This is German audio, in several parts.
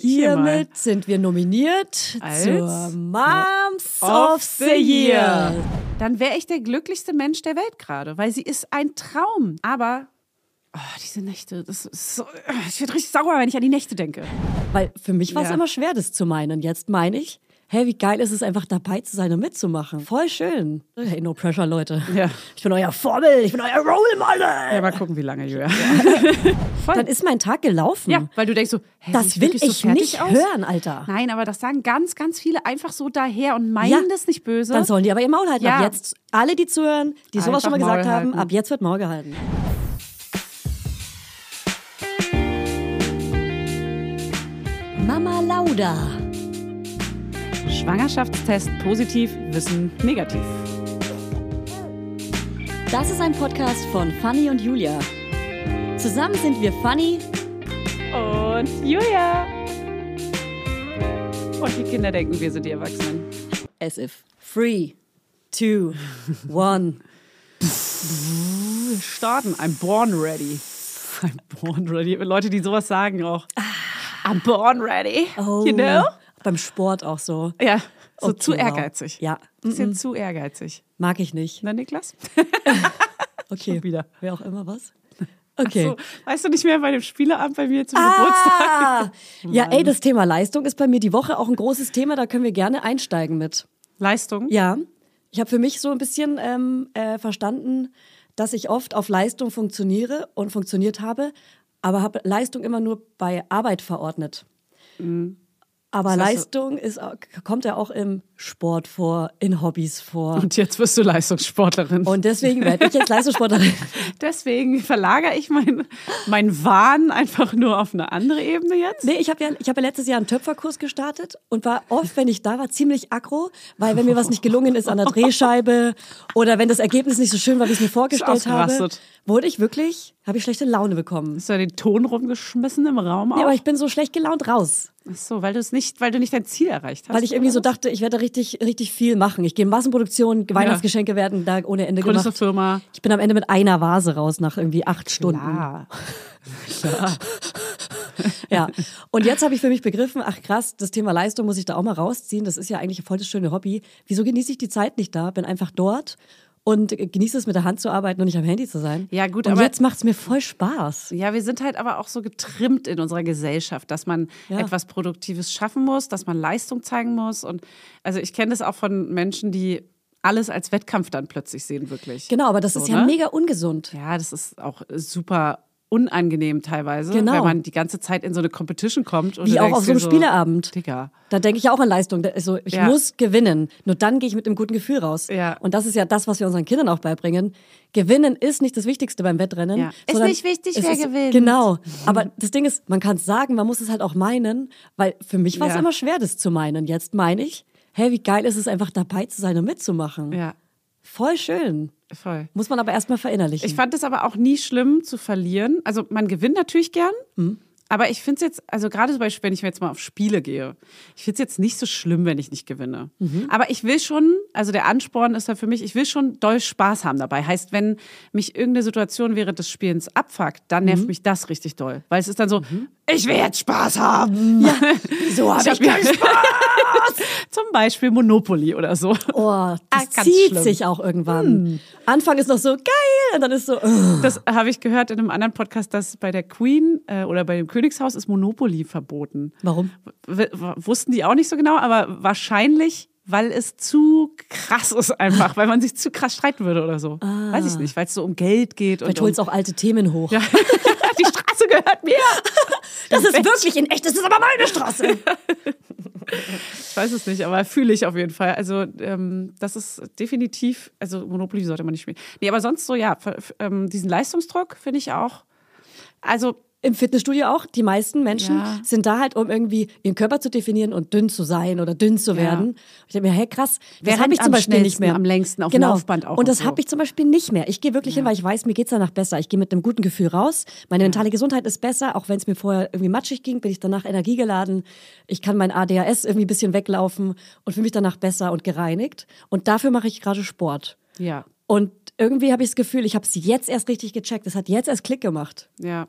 Hiermit sind wir nominiert Als zur Moms of of the. Year. Dann wäre ich der glücklichste Mensch der Welt gerade, weil sie ist ein Traum. Aber oh, diese Nächte, das ist so, ich werde richtig sauer, wenn ich an die Nächte denke. Weil für mich war es Ja. immer schwer, das zu meinen. Jetzt meine ich, hey, wie geil ist es einfach dabei zu sein und mitzumachen. Voll schön. Hey, no pressure, Leute. Ja. Ich bin euer Vorbild, ich bin euer Role Model. Ja, mal gucken, wie lange, Julia. Dann ist mein Tag gelaufen. Ja, weil du denkst so, hä, Das will so ich fertig nicht aus? hören, Alter. Nein, aber das sagen ganz, ganz viele einfach so daher und meinen Ja. das nicht böse. Dann sollen die aber ihr Maul halten. Ja. Ab jetzt, alle, die zuhören, die sowas schon mal Einfach gesagt Maul haben, halten. ab jetzt wird Maul gehalten. Mama Lauda. Schwangerschaftstest positiv, Wissen negativ. Das ist ein Podcast von Fanny und Julia. Zusammen sind wir Fanny. Und Julia. Und die Kinder denken, wir sind die Erwachsenen. As if. Three, two, one. Starten. I'm born ready. I'm born ready. Leute, die sowas sagen auch. I'm born ready. You know? Beim Sport auch so. Ja, so Okay, zu wow. ehrgeizig. Ja. Bisschen zu ehrgeizig. Mag ich nicht. Na, Niklas? Okay. Schon wieder. Wer auch immer was. Okay. So, weißt du nicht mehr bei dem Spieleabend bei mir zum Geburtstag? Ah, ja, ey, das Thema Leistung ist bei mir die Woche auch ein großes Thema. Da können wir gerne einsteigen mit. Leistung? Ja, ich habe für mich so ein bisschen ähm, äh, verstanden, dass ich oft auf Leistung funktioniere und funktioniert habe, aber habe Leistung immer nur bei Arbeit verordnet. Aber. Das heißt, Leistung ist, kommt ja auch im Sport vor, in Hobbys vor. Und jetzt wirst du Leistungssportlerin. Und deswegen werde ich jetzt Leistungssportlerin. Deswegen verlagere ich mein, mein Wahn einfach nur auf eine andere Ebene jetzt. Nee, ich habe ja, ich hab ja letztes Jahr einen Töpferkurs gestartet und war oft, wenn ich da war, ziemlich aggro, weil wenn mir was nicht gelungen ist an der Drehscheibe oder wenn das Ergebnis nicht so schön war, wie ich es mir vorgestellt habe, wurde ich wirklich, habe ich schlechte Laune bekommen. Hast du den Ton rumgeschmissen im Raum Nee, auch? aber ich bin so schlecht gelaunt raus, Ach so, weil du es nicht, weil du nicht dein Ziel erreicht hast. weil ich irgendwie so dachte, ich werde richtig, richtig viel machen. Ich gehe in Massenproduktion, Weihnachtsgeschenke werden da ohne Ende Gründest gemacht. Firma. Ich bin am Ende mit einer Vase raus nach irgendwie acht Stunden. Ah. Ja. Und jetzt habe ich für mich begriffen, ach krass, das Thema Leistung muss ich da auch mal rausziehen. Das ist ja eigentlich voll das schöne Hobby. Wieso genieße ich die Zeit nicht da? Bin einfach dort und genieße es mit der Hand zu arbeiten und nicht am Handy zu sein. Ja, gut, und aber- jetzt macht es mir voll Spaß. Ja, wir sind halt aber auch so getrimmt in unserer Gesellschaft, dass man Ja. etwas Produktives schaffen muss, dass man Leistung zeigen muss. Und also ich kenne das auch von Menschen, die alles als Wettkampf dann plötzlich sehen, wirklich. Genau, aber das So, ist ja ne? mega ungesund. Ja, das ist auch super unangenehm teilweise, Genau. wenn man die ganze Zeit in so eine Competition kommt. Und Wie auch auf so einem dir Spieleabend. Digga. Da denke ich auch an Leistung. Also ich Ja. muss gewinnen. Nur dann gehe ich mit einem guten Gefühl raus. Ja. Und das ist ja das, was wir unseren Kindern auch beibringen. Gewinnen ist nicht das Wichtigste beim Wettrennen. Ja. Ist nicht wichtig, wer ist- gewinnt. Genau. Aber das Ding ist, man kann es sagen, man muss es halt auch meinen, weil für mich war es immer schwer, das zu meinen. Jetzt meine ich, hey, wie geil ist es einfach dabei zu sein und mitzumachen. Ja, Voll schön. voll. Muss man aber erstmal verinnerlichen. Ich fand es aber auch nie schlimm zu verlieren. Also man gewinnt natürlich gern. Hm. Aber ich finde es jetzt, also gerade zum Beispiel, wenn ich jetzt mal auf Spiele gehe, ich finde es jetzt nicht so schlimm, wenn ich nicht gewinne. Mhm. Aber ich will schon, also der Ansporn ist ja für mich, ich will schon doll Spaß haben dabei. Heißt, wenn mich irgendeine Situation während des Spielens abfuckt, dann Mhm. nervt mich das richtig doll. Weil es ist dann so, ich will jetzt Spaß haben. Ja, Wieso habe ich, hab keinen ja- Spaß? Zum Beispiel Monopoly oder so. Oh, das Ah, zieht schlimm. Hm. sich auch irgendwann. Anfang ist noch so geil und dann ist so, oh. Das habe ich gehört in einem anderen Podcast, dass bei der Queen äh, oder bei dem Königshaus ist Monopoly verboten. warum? W wussten die auch nicht so genau, aber wahrscheinlich, weil es zu krass ist einfach, weil man sich zu krass streiten würde oder so. Weiß ich nicht, weil es so um Geld geht und Vielleicht um, auch alte Themen hoch. ja. Straße gehört mir. Das ist wirklich in echt, das ist aber meine Straße. Ich weiß es nicht, aber fühle ich auf jeden Fall. Also ähm, das ist definitiv, also Monopoly sollte man nicht spielen. Nee, aber sonst so, ja, f- f- ähm, diesen Leistungsdruck finde ich auch. Also Im Fitnessstudio auch. Die meisten Menschen Ja. sind da halt, um irgendwie ihren Körper zu definieren und dünn zu sein oder dünn zu werden. Ich denke mir, hey krass, Wer das habe ich zum Beispiel nicht mehr. am längsten auf dem genau. Laufband auch Und das so. habe ich zum Beispiel nicht mehr. Ich gehe wirklich hin, weil ich weiß, mir geht's danach besser. Ich gehe mit einem guten Gefühl raus. Meine mentale Gesundheit ist besser, auch wenn es mir vorher irgendwie matschig ging, bin ich danach energiegeladen. Ich kann mein ADHS irgendwie ein bisschen weglaufen und fühle mich danach besser und gereinigt. Und dafür mache ich gerade Sport. ja, Und irgendwie habe ich das Gefühl, ich habe es jetzt erst richtig gecheckt. Es hat jetzt erst Klick gemacht. ja.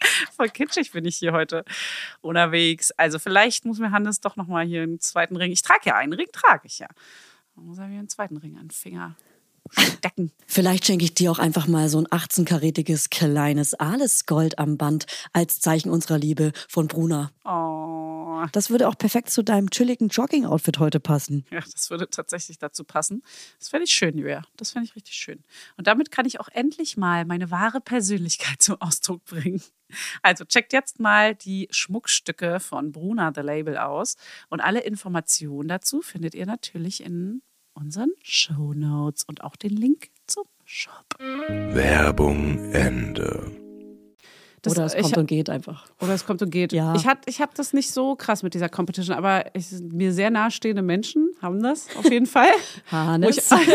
Voll kitschig bin ich hier heute unterwegs. Also vielleicht muss mir Hannes doch noch mal hier einen zweiten Ring. Ich trage ja einen Ring, trage ich ja. Dann muss er mir einen zweiten Ring an den Finger stecken. Vielleicht schenke ich dir auch einfach mal so ein 18-karätiges kleines Alles-Gold am Band als Zeichen unserer Liebe von Bruna. Oh, Das würde auch perfekt zu deinem chilligen Jogging-Outfit heute passen. ja, das würde tatsächlich dazu passen. Das fände ich schön, Julia. Das fände ich richtig schön. Und damit kann ich auch endlich mal meine wahre Persönlichkeit zum Ausdruck bringen. Also checkt jetzt mal die Schmuckstücke von Bruna The Label aus. Und alle Informationen dazu findet ihr natürlich in unseren Show Notes und auch den Link zum Shop. Werbung Ende. Das- Oder es ich- kommt und geht einfach. Oder es kommt und geht. Ja. Ich, hat- ich habe das nicht so krass mit dieser Competition, aber ich, mir sehr nahestehende Menschen haben das auf jeden Fall. Hannes? Ich- Nein,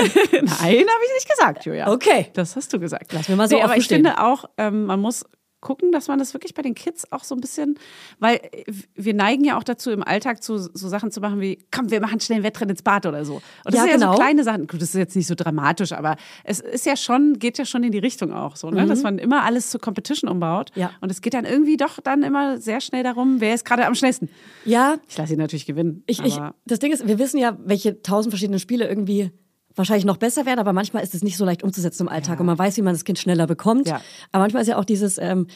habe ich nicht gesagt, Julia. Okay. Das hast du gesagt. Lass mir mal so nee, aber ich stehen. finde auch, ähm, man muss gucken, dass man das wirklich bei den Kids auch so ein bisschen, weil äh, wir neigen ja auch dazu, im Alltag zu, so Sachen zu machen wie, komm, wir machen schnell einen Wettrennen ins Bad oder so. Und das Ja, sind ja genau. so kleine Sachen. Gut, das ist jetzt nicht so dramatisch, aber es ist ja schon, geht ja schon in die Richtung auch so, ne? dass man immer alles zur Competition umbaut. Mhm. Ja. Und es geht dann irgendwie doch dann immer sehr schnell darum, wer ist gerade am schnellsten. Ja, Ich lasse ihn natürlich gewinnen. ich, ich, das Ding ist, wir wissen ja, welche tausend verschiedene Spiele irgendwie wahrscheinlich noch besser werden, aber manchmal ist es nicht so leicht umzusetzen im Alltag Ja. und man weiß, wie man das Kind schneller bekommt. Ja. Aber manchmal ist ja auch dieses, ähm,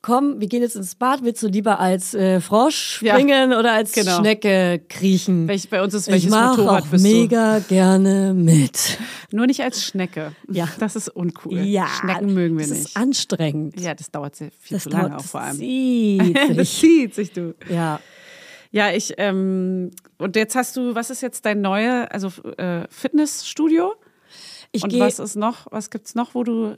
komm, wir gehen jetzt ins Bad, willst du lieber als äh, Frosch Ja. springen oder als Genau. Schnecke kriechen? welch, bei uns ist ich welches mache Motorrad auch mega gerne mit. Nur nicht als Schnecke. Ja. Das ist uncool. Ja, Schnecken mögen wir das nicht. ist anstrengend. Ja, das dauert sehr viel das zu lange dauert, auch vor allem. zieht Das sich. zieht sich, du. ja. Ja, ich, ähm, und jetzt hast du, was ist jetzt dein neue, also äh, Fitnessstudio? Ich und gehe was ist noch, was gibt's noch, wo du,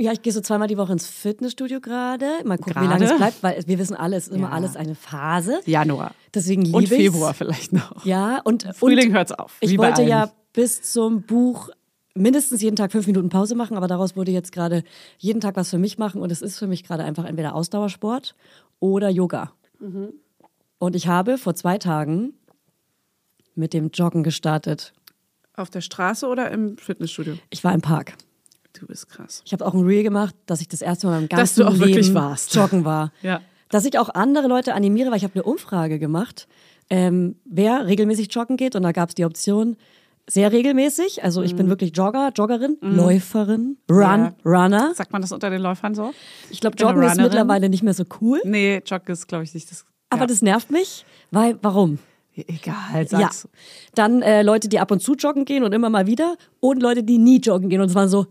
Ja, ich gehe so zweimal die Woche ins Fitnessstudio gerade. Mal gucken, wie Gerade? lange es bleibt, weil wir wissen alle, es ist immer Ja. alles eine Phase. Januar Deswegen liebe und ich's. Februar vielleicht noch. Ja, und Frühling und hört's auf. Ich wie wollte allen. ja bis zum Buch mindestens jeden Tag fünf Minuten Pause machen, aber daraus wurde jetzt gerade jeden Tag was für mich machen und es ist für mich gerade einfach entweder Ausdauersport oder Yoga. Mhm. Und ich habe vor zwei Tagen mit dem Joggen gestartet. Auf der Straße oder im Fitnessstudio? Ich war im Park. Du bist krass. Ich habe auch ein Reel gemacht, dass ich das erste Mal im Dass ganzen du auch wirklich Leben warst. joggen war. Ja. Dass ich auch andere Leute animiere, weil ich habe eine Umfrage gemacht, ähm, wer regelmäßig joggen geht und da gab es die Option sehr regelmäßig. Also ich bin wirklich Jogger, Joggerin, Läuferin, Run, Mhm. Ja. Runner. Sagt man das unter den Läufern so? Ich glaube, Joggen ist mittlerweile nicht mehr so cool. Nee, Joggen ist, glaube ich, nicht das. Aber ja. das nervt mich, weil warum? Egal, Ja. sag's. Dann äh, Leute, die ab und zu joggen gehen und immer mal wieder und Leute, die nie joggen gehen und es waren so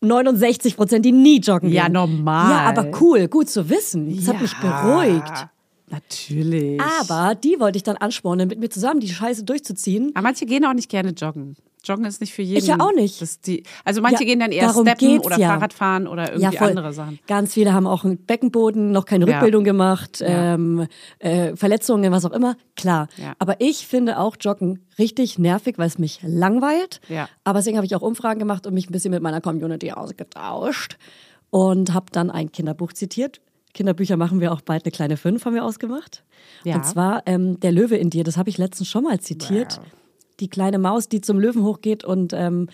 69 Prozent, die nie joggen Ja, gehen. normal. Ja, aber cool, gut zu wissen. Das hat mich beruhigt. Natürlich. Aber die wollte ich dann anspornen, mit mir zusammen die Scheiße durchzuziehen. Aber manche gehen auch nicht gerne joggen. Joggen ist nicht für jeden. Ich ja auch nicht. Die, also manche Ja, gehen dann eher steppen oder ja. Fahrrad fahren oder irgendwie andere Sachen. Ganz viele haben auch einen Beckenboden, noch keine Ja. Rückbildung gemacht, Ja. ähm, äh, Verletzungen, was auch immer. Klar. Ja. Aber ich finde auch Joggen richtig nervig, weil es mich langweilt. Ja. Aber deswegen habe ich auch Umfragen gemacht und mich ein bisschen mit meiner Community ausgetauscht und habe dann ein Kinderbuch zitiert. Kinderbücher machen wir auch bald eine kleine Fünf, haben wir ausgemacht. Ja. Und zwar ähm, Der Löwe in dir, das habe ich letztens schon mal zitiert. Wow. Die kleine Maus, die zum Löwen hochgeht und, ähm,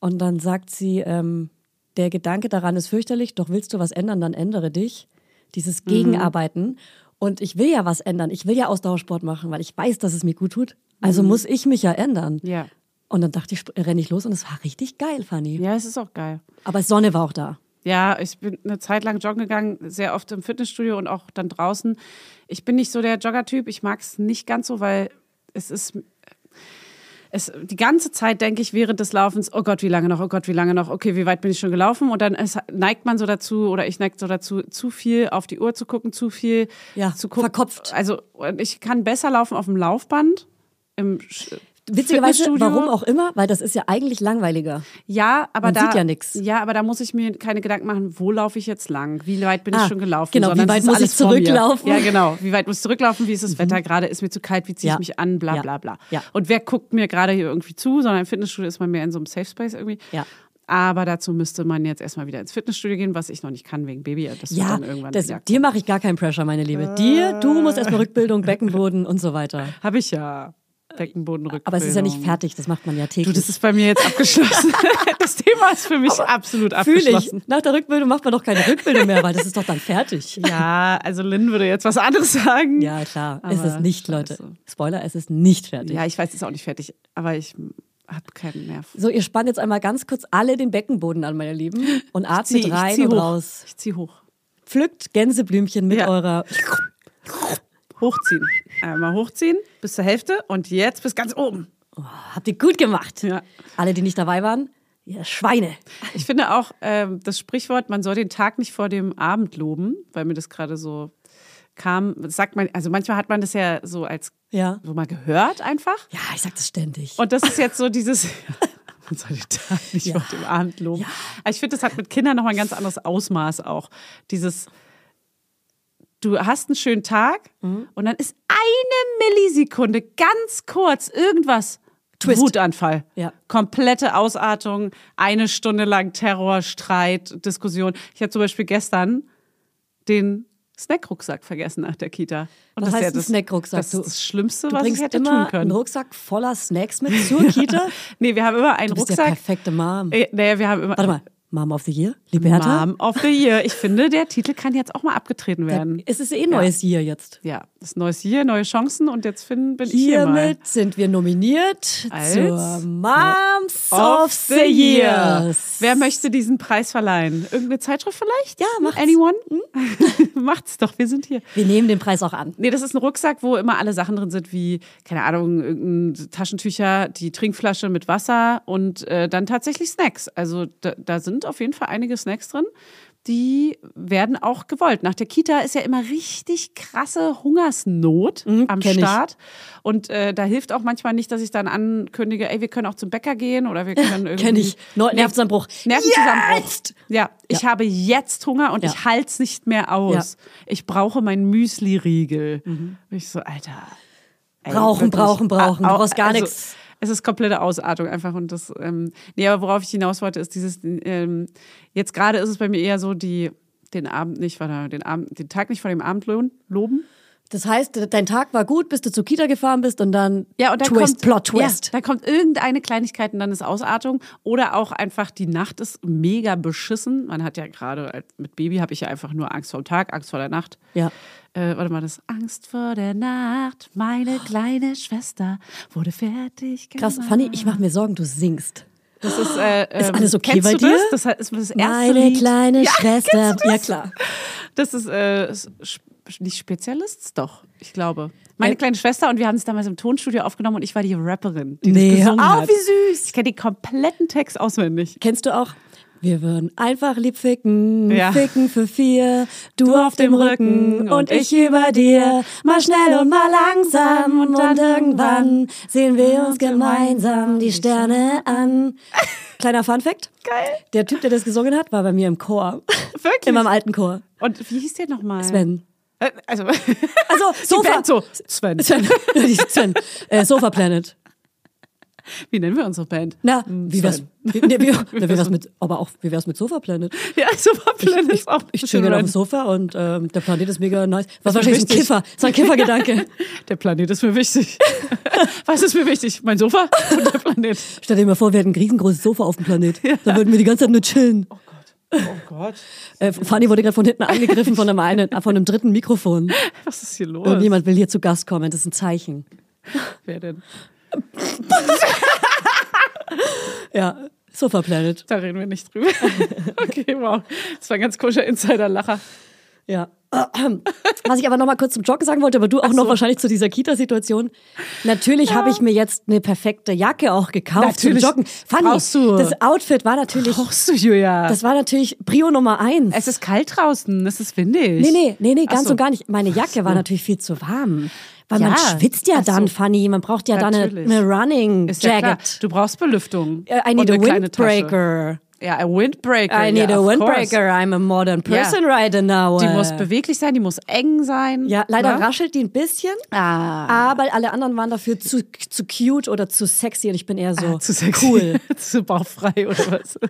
und dann sagt sie, ähm, der Gedanke daran ist fürchterlich, doch willst du was ändern, dann ändere dich. Dieses Gegenarbeiten. Und ich will ja was ändern. Ich will ja Ausdauersport machen, weil ich weiß, dass es mir gut tut. Also muss ich mich ja ändern. Ja. Und dann dachte ich, renne ich los und es war richtig geil, Fanny. Ja, es ist auch geil. Aber Sonne war auch da. Ja, ich bin eine Zeit lang joggen gegangen, sehr oft im Fitnessstudio und auch dann draußen. Ich bin nicht so der Jogger-Typ. Ich mag es nicht ganz so, weil es ist. Es, die ganze Zeit denke ich während des Laufens, oh Gott, wie lange noch, oh Gott, wie lange noch, okay, wie weit bin ich schon gelaufen? Und dann es, neigt man so dazu, oder ich neige so dazu, zu viel auf die Uhr zu gucken, zu viel Ja, zu gucken. verkopft. Also ich kann besser laufen auf dem Laufband. Im Sch- Witzigerweise, warum auch immer, weil das ist ja eigentlich langweiliger. Ja, aber Man da sieht ja nix. Ja, aber da muss ich mir keine Gedanken machen, wo laufe ich jetzt lang? Wie weit bin Ah, ich schon gelaufen? genau, wie weit muss ich zurücklaufen? Mhm. Ja, genau. Wie weit muss ich zurücklaufen? Wie ist das Wetter gerade? Ist mir zu kalt? Wie ziehe Ja. ich mich an? Bla bla bla. Ja. Und wer guckt mir gerade hier irgendwie zu? Sondern im Fitnessstudio ist man mehr in so einem Safe Space irgendwie. Ja. Aber dazu müsste man jetzt erstmal wieder ins Fitnessstudio gehen, was ich noch nicht kann wegen Baby. Das Ja, dann irgendwann das, dir mache ich gar keinen Pressure, meine Liebe. Dir, du musst erstmal Rückbildung, Beckenboden und so weiter. Habe ich ja. Beckenbodenrückbildung. Aber es ist ja nicht fertig, das macht man ja Du, täglich. das ist bei mir jetzt abgeschlossen. das Thema ist für mich absolut Fühle ich. abgeschlossen. Nach der Rückbildung macht man doch keine Rückbildung mehr, weil das ist doch dann fertig. Ja, also Lynn würde jetzt was anderes sagen. Ja, klar. es Aber ist nicht, Leute. scheiße. Spoiler, es ist nicht fertig. Ja, ich weiß, es ist auch nicht fertig, aber ich habe keinen Nerv. So, ihr spannt jetzt einmal ganz kurz alle den Beckenboden an, meine Lieben, und atmet Zieh- rein und hoch. raus. Ich zieh hoch. Pflückt Gänseblümchen mit Ja. eurer. Hochziehen. Einmal hochziehen bis zur Hälfte und jetzt bis ganz oben. Habt ihr gut gemacht. Ja. Alle, die nicht dabei waren, ihr Schweine. Ich finde auch ähm, das Sprichwort, man soll den Tag nicht vor dem Abend loben, weil mir das gerade so kam. Sagt man, also manchmal hat man das ja so als Ja. so mal gehört einfach. Ja, ich sag das ständig. Und das ist jetzt so dieses. Man soll den Tag nicht Ja. vor dem Abend loben. Aber Ich finde, das hat mit Kindern nochmal ein ganz anderes Ausmaß auch. Dieses, du hast einen schönen Tag Mhm. und dann ist eine Millisekunde ganz kurz irgendwas. Twist. Wutanfall. Ja. Komplette Ausartung, eine Stunde lang Terror, Streit, Diskussion. Ich habe zum Beispiel gestern den Snackrucksack vergessen nach der Kita. Und Was das heißt ja das, Snackrucksack? Das ist das Schlimmste, Du was ich hätte tun immer können. einen Rucksack voller Snacks mit zur Kita. Nee, wir haben immer einen Du bist der Rucksack. perfekte Mom. Äh, naja, wir haben immer. Warte mal, Mom of the Year, liebe Hertha. Mom of the Year. Ich finde, der Titel kann jetzt auch mal abgetreten Da- werden. Es ist eh neues Year jetzt. Ja, das neues Jahr, neue Chancen und jetzt finden, bin ich hier mal. Hiermit sind wir nominiert Als zur Moms of the Years. Wer möchte diesen Preis verleihen? Irgendeine Zeitschrift vielleicht? Ja, macht's. Anyone? macht's doch, wir sind hier. Wir nehmen den Preis auch an. Nee, das ist ein Rucksack, wo immer alle Sachen drin sind, wie, keine Ahnung, irgendein Taschentücher, die Trinkflasche mit Wasser und äh, dann tatsächlich Snacks. Also da, da sind auf jeden Fall einige Snacks drin. Die werden auch gewollt. Nach der Kita ist ja immer richtig krasse Hungersnot am Mhm, ich. Start. Und äh, da hilft auch manchmal nicht, dass ich dann ankündige, ey, wir können auch zum Bäcker gehen oder wir können irgendwie. Kenn ich. Nervenzusammenbruch. Nervenzusammenbruch. Jetzt! Ja, ich habe jetzt Hunger und Ja. ich halte es nicht mehr aus. Ich brauche meinen Müsli-Riegel. Und Ich so, Alter. ey, Mhm. Brauchen, brauchen, brauchen. Du Au- brauchst gar also, nichts. Es ist komplette Ausartung einfach und das. Ähm, nee, aber worauf ich hinaus wollte, ist dieses. Ähm, jetzt gerade ist es bei mir eher so, die den Abend nicht, warte, den Abend, den Tag nicht vor dem Abend loben. Das heißt, dein Tag war gut, bis du zur Kita gefahren bist und dann Ja, und dann Twist, kommt, Plot Twist. Ja, da kommt irgendeine Kleinigkeit und dann ist Ausartung. Oder auch einfach, die Nacht ist mega beschissen. Man hat ja gerade mit Baby habe ich ja einfach nur Angst vor dem Tag, Angst vor der Nacht. Ja. Äh, warte mal, das Angst vor der Nacht. Meine kleine Schwester wurde fertig. Krass, gemacht. Fanny, ich mache mir Sorgen, du singst. Das ist, äh, Ist ähm, alles okay bei dir? Das? das ist das erste Meine Lied. kleine Ja, Schwester. Ja, klar. Das ist äh, nicht Spezialists, doch, ich glaube. Meine Ein- kleine Schwester und wir haben es damals im Tonstudio aufgenommen und ich war die Rapperin, die Nee, das gesungen auf, hat. wie süß. Ich kenne den kompletten Text auswendig. Kennst du auch? Wir würden einfach lieb ficken, Ja. ficken für vier, du, auf dem Rücken und ich über dir, mal schnell und mal langsam und dann irgendwann sehen wir uns gemeinsam die Sterne an. Kleiner Funfact. Geil. Der Typ, der das gesungen hat, war bei mir im Chor. Wirklich? In meinem alten Chor. Und wie hieß der nochmal? Sven. Äh, Also, Also, Sofa. So. Sven. Sven. Sven. Äh, Sofa Planet. Wie nennen wir unsere Band? Na, wie wär's, wie, nee, wie, wie wär's mit, aber auch, wie wär's mit Sofa Planet? Ja, Super Planet ist auch Ich chill gerne auf dem. Sofa und ähm, der Planet ist mega nice. Was ist wahrscheinlich ein wichtig. Kiffer, so ein Kiffergedanke. Der Planet ist mir wichtig. Was ist mir wichtig? Mein Sofa und der Planet. Stell dir mal vor, wir hätten ein riesengroßes Sofa auf dem Planet. Da würden wir die ganze Zeit nur chillen. Oh Gott. Oh Gott. Äh, Fanny wurde gerade von hinten angegriffen von einem, einen, von einem dritten Mikrofon. Was ist hier los? Irgendjemand will hier zu Gast kommen, das ist ein Zeichen. Wer denn? Ja, Sofa Planet. Da reden wir nicht drüber. Okay, wow. Das war ein ganz komischer Insider-Lacher. Ja. Was ich aber noch mal kurz zum Joggen sagen wollte, aber du auch noch so. wahrscheinlich zu dieser Kita-Situation. Natürlich habe ich mir jetzt eine perfekte Jacke auch gekauft Natürlich. zum Joggen. Fanny, Brauchst du. das Outfit war natürlich, Brauchst du, Julia? das war natürlich Prio Nummer eins. es ist kalt draußen, es ist windig. Nee, nee, nee, nee, ganz so. und gar nicht. Meine Jacke war natürlich viel zu warm. Weil man Ja. schwitzt ja Ach so. dann, Fanny. Man braucht ja dann eine, Natürlich. eine Running Ist ja. Jacket. Du brauchst Belüftung. Äh, I need Und a windbreaker. Ja, a windbreaker. I need ja, a windbreaker. course. I'm a modern Ja. person right now. Die äh. muss beweglich sein, die muss eng sein. Ja, leider Ne? raschelt die ein bisschen. Ah. Aber alle anderen waren dafür zu, zu cute oder zu sexy und ich bin eher so Ah, zu sexy. cool. zu bauchfrei oder was?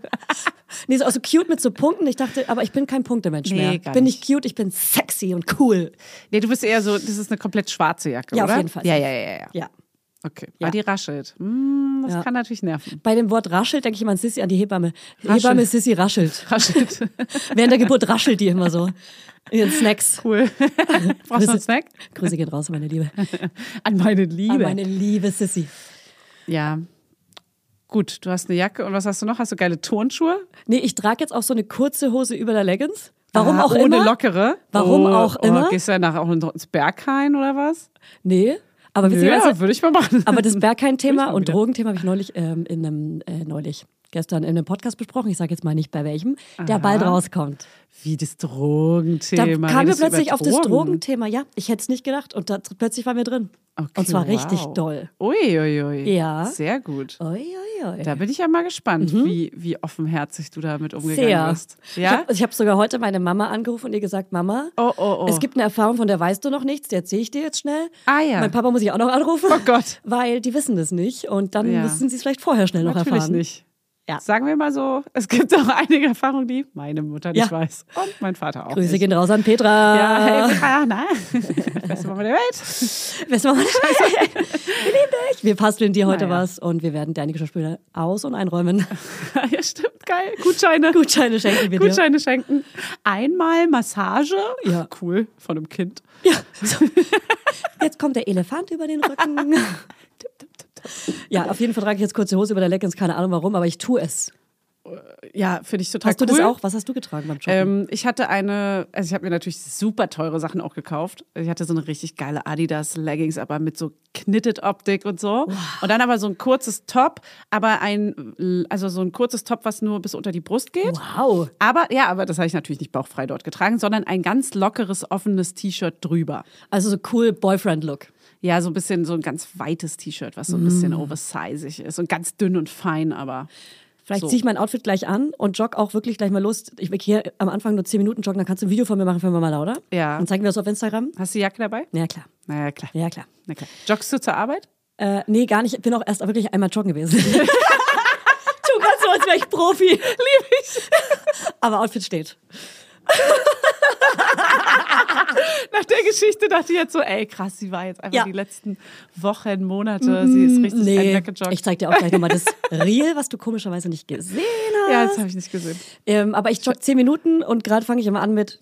Nee, so also cute mit so Punkten. Ich dachte, aber ich bin kein Punktemensch Nee, mehr. Gar bin nicht. cute, ich bin sexy und cool. nee, du bist eher so, das ist eine komplett schwarze Jacke, Ja, auf oder? jeden Fall. Ja, ja, ja, ja. Ja. Okay. Ja. Ah, die raschelt. Hm, das Ja. kann natürlich nerven. Bei dem Wort raschelt denke ich immer an Sissi, an die Hebamme. Raschelt. Hebamme Sissi raschelt. Raschelt. Während der Geburt raschelt die immer so. In den Snacks. cool. Brauchst du einen Snack? Grüße gehen raus, meine Liebe. An meine Liebe. An meine liebe Sissi. ja. Gut, du hast eine Jacke und was hast du noch? Hast du geile Turnschuhe? Nee, ich trage jetzt auch so eine kurze Hose über der Leggings. Warum Ah, auch ohne immer. lockere? Warum oh, auch immer. Oh, gehst du danach auch ins Berghain oder was? Nee, aber ja, würde ich mal machen. Aber das Berghain-Thema und. Drogenthema habe ich neulich ähm, in einem, äh, neulich, gestern in einem Podcast besprochen. Ich sage jetzt mal nicht bei welchem, der Aha. bald rauskommt. Wie das Da Drogenthema. kamen wir plötzlich auf das Drogen? Drogenthema. Ja, ich hätte es nicht gedacht und da, plötzlich war mir drin. Okay, und zwar richtig wow. doll. Uiuiui. Ui. Ja. Sehr gut. Oi. Da bin ich ja mal gespannt, wie, wie offenherzig du damit umgegangen Mhm. Sehr. bist. Ich Ja? habe hab sogar heute meine Mama angerufen und ihr gesagt, Mama, Oh, oh, oh. es gibt eine Erfahrung, von der weißt du noch nichts, die erzähle ich dir jetzt schnell. Ah, ja. Mein Papa muss ich auch noch anrufen. Oh Gott. Weil die wissen das nicht und dann Ja. müssen sie es vielleicht vorher schnell noch Natürlich erfahren. nicht. Ja. Sagen wir mal so, es gibt auch einige Erfahrungen, die meine Mutter nicht Ja. weiß. Und mein Vater auch. Grüße nicht. gehen raus an Petra. Ja, hey, Petra, na? Beste Mama der Welt. Weißt du, was? Wir lieben dich. Wir basteln dir heute Naja. was und wir werden deine Geschirrspüler aus- und einräumen. ja, stimmt, geil. Gutscheine. Gutscheine schenken wir dir. Gutscheine schenken. Einmal Massage. Ja. Cool, von einem Kind. Ja. So. Jetzt kommt der Elefant über den Rücken. Ja, auf jeden Fall trage ich jetzt kurze Hose über der Leggings, keine Ahnung warum, aber ich tue es. Ja, finde ich total Hast du cool. das auch? Was hast du getragen beim Joggen? Ähm, ich hatte eine, also ich habe mir natürlich super teure Sachen auch gekauft. Ich hatte so eine richtig geile Adidas Leggings, aber mit so Knitted Optik und so. Und dann aber so ein kurzes Top, aber ein, also so ein kurzes Top, was nur bis unter die Brust geht. wow. Aber ja, aber das habe ich natürlich nicht bauchfrei dort getragen, sondern ein ganz lockeres, offenes T-Shirt drüber. Also so cool Boyfriend-Look. Ja, so ein bisschen so ein ganz weites T-Shirt, was so ein Mm. bisschen oversizig ist und ganz dünn und fein, aber Vielleicht So. ziehe ich mein Outfit gleich an und jogge auch wirklich gleich mal los. Ich will hier am Anfang nur 10 Minuten joggen, dann kannst du ein Video von mir machen für Mama Lauda. Ja. Dann zeigen wir das auf Instagram. hast du die Jacke dabei? Ja, klar. Naja, klar. Ja, klar. Na klar. Joggst du zur Arbeit? Äh, nee, gar nicht. Ich bin auch erst wirklich einmal joggen gewesen. tu ganz so, als wäre ich Profi. Lieb ich. Aber Outfit steht. Nach der Geschichte dachte ich jetzt so, ey, krass, sie war jetzt einfach Ja. die letzten Wochen, Monate, sie ist richtig Nee, weggejoggt. ich zeig dir auch gleich nochmal das Reel, was du komischerweise nicht gesehen hast. ja, das habe ich nicht gesehen. Ähm, aber ich jogge 10 Minuten und gerade fange ich immer an mit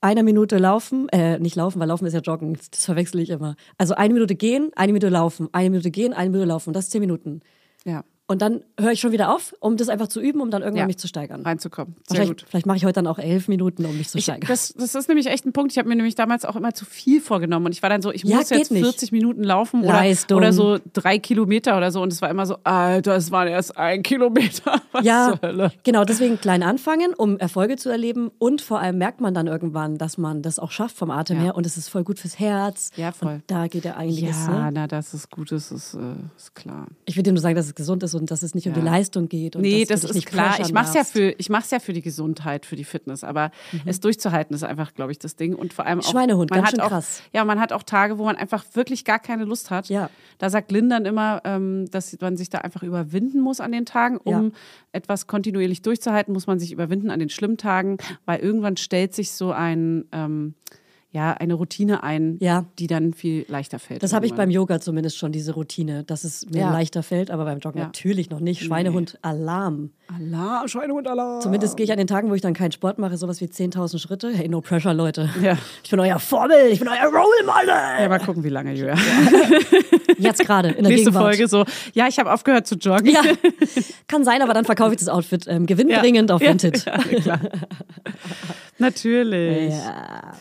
einer Minute laufen. Äh, nicht laufen, weil laufen ist ja joggen. Das verwechsel ich immer. Also eine Minute gehen, eine Minute laufen, eine Minute gehen, eine Minute laufen. Das ist 10 Minuten. Ja, Und dann höre ich schon wieder auf, um das einfach zu üben, um dann irgendwann Ja. mich zu steigern. reinzukommen. Sehr Wahrscheinlich, gut. vielleicht mache ich heute dann auch elf Minuten, um mich zu Ich, steigern. das, das ist nämlich echt ein Punkt. Ich habe mir nämlich damals auch immer zu viel vorgenommen. Und ich war dann so, ich Ja, muss jetzt nicht. 40 Minuten laufen oder, oder so drei Kilometer oder so. Und es war immer so, Alter, es waren erst ein Kilometer. Was ja, zur Hölle? genau, deswegen klein anfangen, um Erfolge zu erleben. Und vor allem merkt man dann irgendwann, dass man das auch schafft vom Atem Ja. her. Und es ist voll gut fürs Herz. Ja, voll. Und da geht ja einiges. Ja, Ne? na, das ist gut, das ist, äh, ist klar. Ich will dir nur sagen, dass es gesund ist und dass es nicht um die Leistung geht. Und Nee, das dich ist nicht klar. Ich mache es ja für, ich ja für die Gesundheit, für die Fitness, aber es durchzuhalten ist einfach, glaube ich, das Ding. Und vor allem auch. Schweinehund, man ganz hat auch, krass. Ja, man hat auch Tage, wo man einfach wirklich gar keine Lust hat. Ja. Da sagt Lynn dann immer, ähm, dass man sich da einfach überwinden muss an den Tagen, um Ja. etwas kontinuierlich durchzuhalten, muss man sich überwinden an den schlimmen Tagen, weil irgendwann stellt sich so ein, ähm, ja, eine Routine ein, Ja. die dann viel leichter fällt. Das habe ich beim Yoga zumindest schon, diese Routine, dass es mir Ja. leichter fällt, aber beim Joggen Ja. natürlich noch nicht. Schweinehund, Alarm. Alarm, Schweinehund, Alarm. Zumindest gehe ich an den Tagen, wo ich dann keinen Sport mache, sowas wie 10.000 Schritte. Hey, no pressure, Leute. Ich bin euer Vorbild, ich bin euer Role Model. Ja, mal gucken, wie lange, Julia. Jetzt gerade, in der Nächste Gegenwart. Folge so, ja, ich habe aufgehört zu joggen. Ja, kann sein, aber dann verkaufe ich das Outfit ähm, gewinnbringend auf Vinted. Ja, klar. Natürlich. Ja.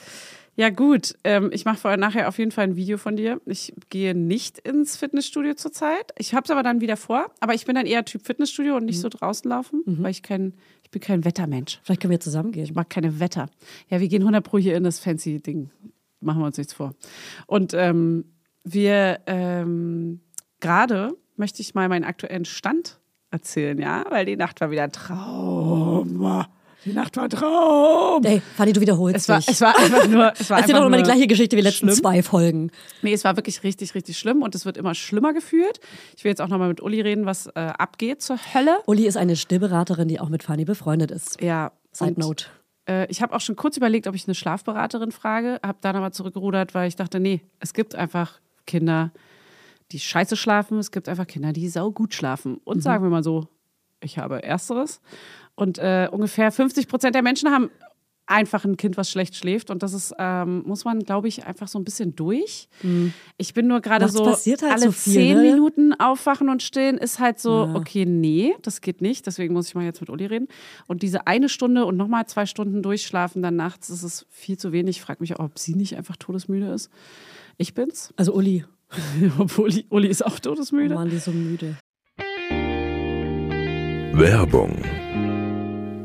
Ja, gut. Ähm, ich mache vorher nachher auf jeden Fall ein Video von dir. Ich gehe nicht ins Fitnessstudio zurzeit. Ich habe es aber dann wieder vor. Aber ich bin dann eher Typ Fitnessstudio und Mhm. nicht so draußen laufen, weil ich kein, ich bin kein Wettermensch. Vielleicht können wir zusammen gehen. Ich mag keine Wetter. Ja, wir gehen 100 pro hier in das fancy Ding. Machen wir uns nichts vor. Und ähm, wir ähm, gerade möchte ich mal meinen aktuellen Stand erzählen, ja, weil die Nacht war wieder ein Traum. Die Nacht war ein Traum. Ey, Fanny, du wiederholst Es war, dich. es war einfach nur. Es war Erzähl einfach doch mal die gleiche Geschichte wie die letzten schlimm. zwei Folgen. Nee, es war wirklich richtig, richtig schlimm und es wird immer schlimmer geführt. Ich will jetzt auch nochmal mit Uli reden, was äh, abgeht zur Hölle. Uli ist eine Stillberaterin, die auch mit Fanny befreundet ist. Ja. Side note. Äh, ich habe auch schon kurz überlegt, ob ich eine Schlafberaterin frage, habe dann aber zurückgerudert, weil ich dachte, nee, es gibt einfach Kinder, die scheiße schlafen, es gibt einfach Kinder, die sau gut schlafen. Und sagen wir mal so, ich habe Ersteres. Und äh, ungefähr 50 Prozent der Menschen haben einfach ein Kind, was schlecht schläft. Und das ist, ähm, muss man, glaube ich, einfach so ein bisschen durch. Ich bin nur gerade Was so, passiert halt alle so viel, zehn ne? Minuten aufwachen und stillen ist halt so, okay, nee, das geht nicht. Deswegen muss ich mal jetzt mit Uli reden. Und diese eine Stunde und nochmal zwei Stunden durchschlafen dann nachts, das ist viel zu wenig. Ich frage mich auch, ob sie nicht einfach todesmüde ist. Ich bin's. Also Uli, Obwohl Uli, Uli ist auch oh todesmüde. Mann, die ist so müde. Werbung,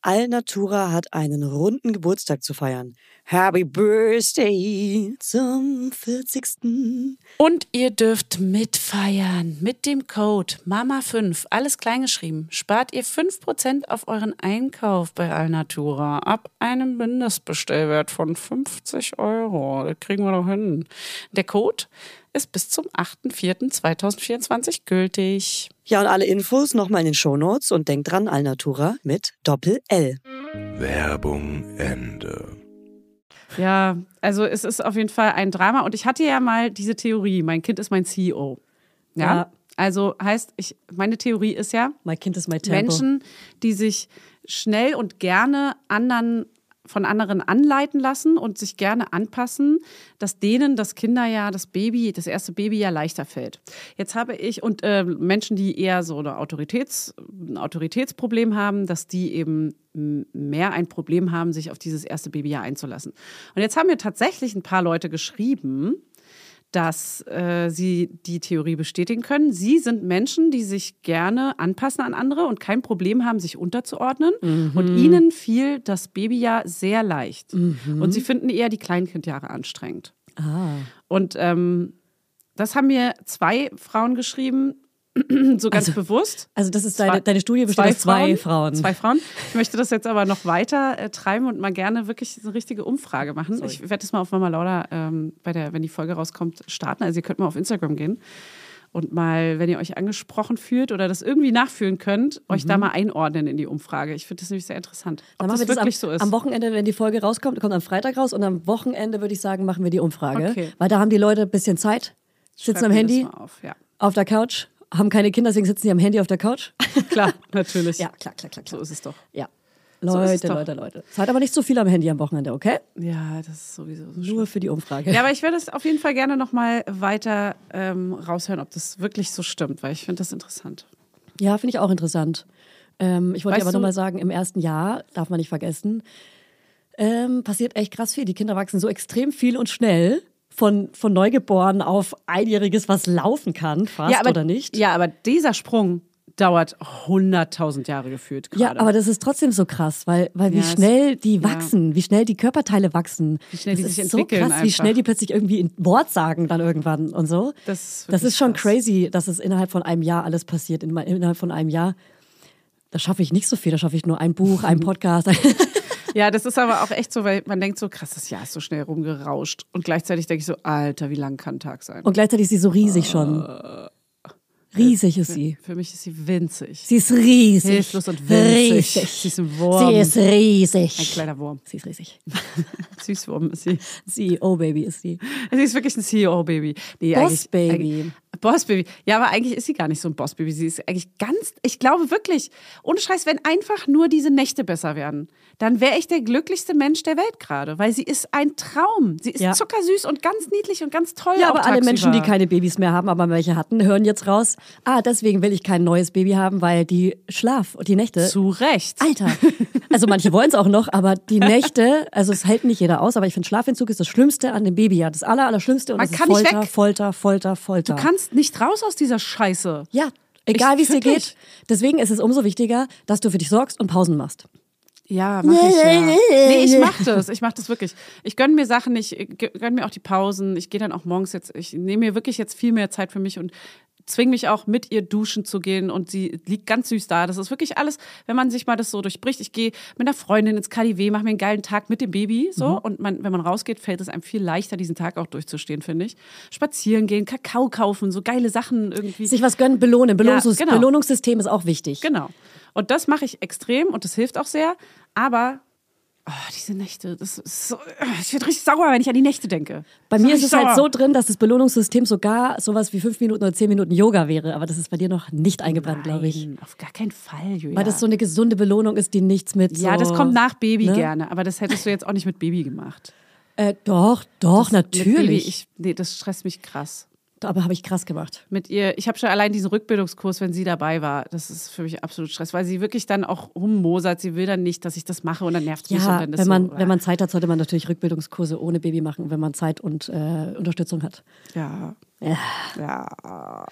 Alnatura hat einen runden Geburtstag zu feiern. Happy Birthday zum 40. Und ihr dürft mitfeiern mit dem Code MAMA5, alles kleingeschrieben. Spart ihr 5% auf euren Einkauf bei Alnatura ab einem Mindestbestellwert von 50 Euro. Das kriegen wir doch hin. Der Code ist bis zum 8.4.2024 gültig. Ja, und alle Infos nochmal in den Shownotes und denkt dran, Alnatura mit Doppel-L. Werbung Ende. Ja, also es ist auf jeden Fall ein Drama. Und ich hatte ja mal diese Theorie, mein Kind ist mein CEO. Ja. Ja. Also heißt, ich, meine Theorie ist ja, My Kind is my tempo. Menschen, die sich schnell und gerne anderen von anderen anleiten lassen und sich gerne anpassen, dass denen das Kinderjahr, das Baby, das erste Baby ja leichter fällt. Jetzt habe ich und äh, Menschen, die eher so eine Autoritäts, ein Autoritätsproblem haben, dass die eben mehr ein Problem haben, sich auf dieses erste Babyjahr einzulassen. Und jetzt haben mir tatsächlich ein paar Leute geschrieben, dass äh, sie die Theorie bestätigen können. Sie sind Menschen, die sich gerne anpassen an andere und kein Problem haben, sich unterzuordnen. Und ihnen fiel das Babyjahr sehr leicht. Und sie finden eher die Kleinkindjahre anstrengend. Ah. Und ähm, das haben mir zwei Frauen geschrieben, so ganz bewusst. Also das ist deine, deine Studie besteht Zwei aus zwei Frauen, Frauen. Zwei Frauen. Ich möchte das jetzt aber noch weiter äh, treiben und mal gerne wirklich eine richtige Umfrage machen. Ich werde das mal auf Mama Lauda, ähm, bei der, wenn die Folge rauskommt, starten. Also ihr könnt mal auf Instagram gehen und mal, wenn ihr euch angesprochen fühlt oder das irgendwie nachfühlen könnt, euch da mal einordnen in die Umfrage. Ich finde das nämlich sehr interessant. Ob Dann das wir wirklich das am, so ist. am Wochenende, wenn die Folge rauskommt, kommt am Freitag raus und am Wochenende würde ich sagen, machen wir die Umfrage. Okay. Weil da haben die Leute ein bisschen Zeit, sitzen Schreibt am Handy, auf. Ja, auf der Couch, haben keine Kinder, deswegen sitzen sie am Handy auf der Couch. klar, natürlich. ja, klar, klar, klar, So klar. ist es doch. Ja. So Leute, doch. Leute, Leute. Seid aber nicht so viel am Handy am Wochenende, okay? Ja, das ist sowieso so schlimm. Nur für die Umfrage. Ja, aber ich würde es auf jeden Fall gerne noch mal weiter ähm, raushören, ob das wirklich so stimmt, weil ich finde das interessant. Ja, finde ich auch interessant. Ähm, ich wollte aber nochmal sagen, im ersten Jahr, darf man nicht vergessen, ähm, passiert echt krass viel. Die Kinder wachsen so extrem viel und schnell. Von, von Neugeboren auf Einjähriges, was laufen kann, fast ja, aber, oder nicht. Ja, aber dieser Sprung dauert 100.000 Jahre gefühlt Ja, gerade. aber das ist trotzdem so krass, weil, weil wie Ja, schnell die ja. wachsen, wie schnell die Körperteile wachsen. Wie schnell die das sich ist so entwickeln krass, wie schnell die plötzlich irgendwie ein Wort sagen dann irgendwann und so. Das ist das ist schon krass. crazy, dass es innerhalb von einem Jahr alles passiert. In, innerhalb von einem Jahr, da schaffe ich nicht so viel. Da schaffe ich nur ein Buch, einen Podcast. Ja, das ist aber auch echt so, weil man denkt so, krass, das Jahr ist so schnell rumgerauscht. Und gleichzeitig denke ich so, Alter, wie lang kann ein Tag sein? und gleichzeitig ist sie so riesig schon. Riesig ist sie. Für mich ist sie winzig. Sie ist riesig. Hilflos und winzig. Riesig. Sie ist ein Wurm. Sie ist riesig. Ein kleiner Wurm. Sie ist riesig. Süßwurm ist sie. CEO-Baby ist sie. Sie ist wirklich ein CEO-Baby. Nee, Boss-Baby. Boss-Baby. Ja, aber eigentlich ist sie gar nicht so ein Boss-Baby. Sie ist eigentlich ganz, ich glaube wirklich, ohne Scheiß, wenn einfach nur diese Nächte besser werden, dann wäre ich der glücklichste Mensch der Welt gerade, weil sie ist ein Traum. Sie ist Ja. zuckersüß und ganz niedlich und ganz toll. Ja, aber alle Menschen, die keine Babys mehr haben, aber welche hatten, hören jetzt raus. Ah, deswegen will ich kein neues Baby haben, weil die Schlaf und die Nächte. Zu Recht. Alter. Also manche wollen es auch noch, aber die Nächte, also es hält nicht jeder aus, aber ich finde Schlafentzug ist das Schlimmste an dem Baby. Ja, das aller, Allerschlimmste und Man das ist Folter. Folter, Folter, Folter. Du kannst nicht raus aus dieser Scheiße. ja, egal wie es dir geht. Deswegen ist es umso wichtiger, dass du für dich sorgst und Pausen machst. Ja, mach ich ja. Nee, ich mach das. Ich mach das wirklich. Ich gönn mir Sachen, ich gönn mir auch die Pausen. Ich gehe dann auch morgens jetzt, ich nehme mir wirklich jetzt viel mehr Zeit für mich und zwing mich auch mit ihr duschen zu gehen und sie liegt ganz süß da. Das ist wirklich alles, wenn man sich mal das so durchbricht. Ich gehe mit einer Freundin ins KDW, mache mir einen geilen Tag mit dem Baby so Mhm. und man, wenn man rausgeht, fällt es einem viel leichter, diesen Tag auch durchzustehen, finde ich. Spazieren gehen, Kakao kaufen, so geile Sachen irgendwie. Sich was gönnen, belohnen. Belohnungs genau. Belohnungssystem ist auch wichtig. Genau. Und das mache ich extrem und das hilft auch sehr. Aber oh, diese Nächte, das ist so, ich werde richtig sauer, wenn ich an die Nächte denke. Bei So mir ist es halt sauer. so drin, dass das Belohnungssystem sogar sowas wie fünf Minuten oder zehn Minuten Yoga wäre. Aber das ist bei dir noch nicht eingebrannt, glaube ich. Auf gar keinen Fall, Julia. Weil das so eine gesunde Belohnung ist, die nichts mit so... ja, das kommt nach Baby ne? gerne, aber das hättest du jetzt auch nicht mit Baby gemacht. Äh, doch, doch, Baby, natürlich. ich, nee, das stresst mich krass. Aber habe ich krass gemacht. Mit ihr, ich habe schon allein diesen Rückbildungskurs, wenn sie dabei war, das ist für mich absolut Stress, weil sie wirklich dann auch rummosert. Sie will dann nicht, dass ich das mache und dann nervt mich. und Ja, dann ist wenn man, so, wenn man Zeit hat, sollte man natürlich Rückbildungskurse ohne Baby machen, wenn man Zeit und äh, Unterstützung hat. Ja, Ja. ja.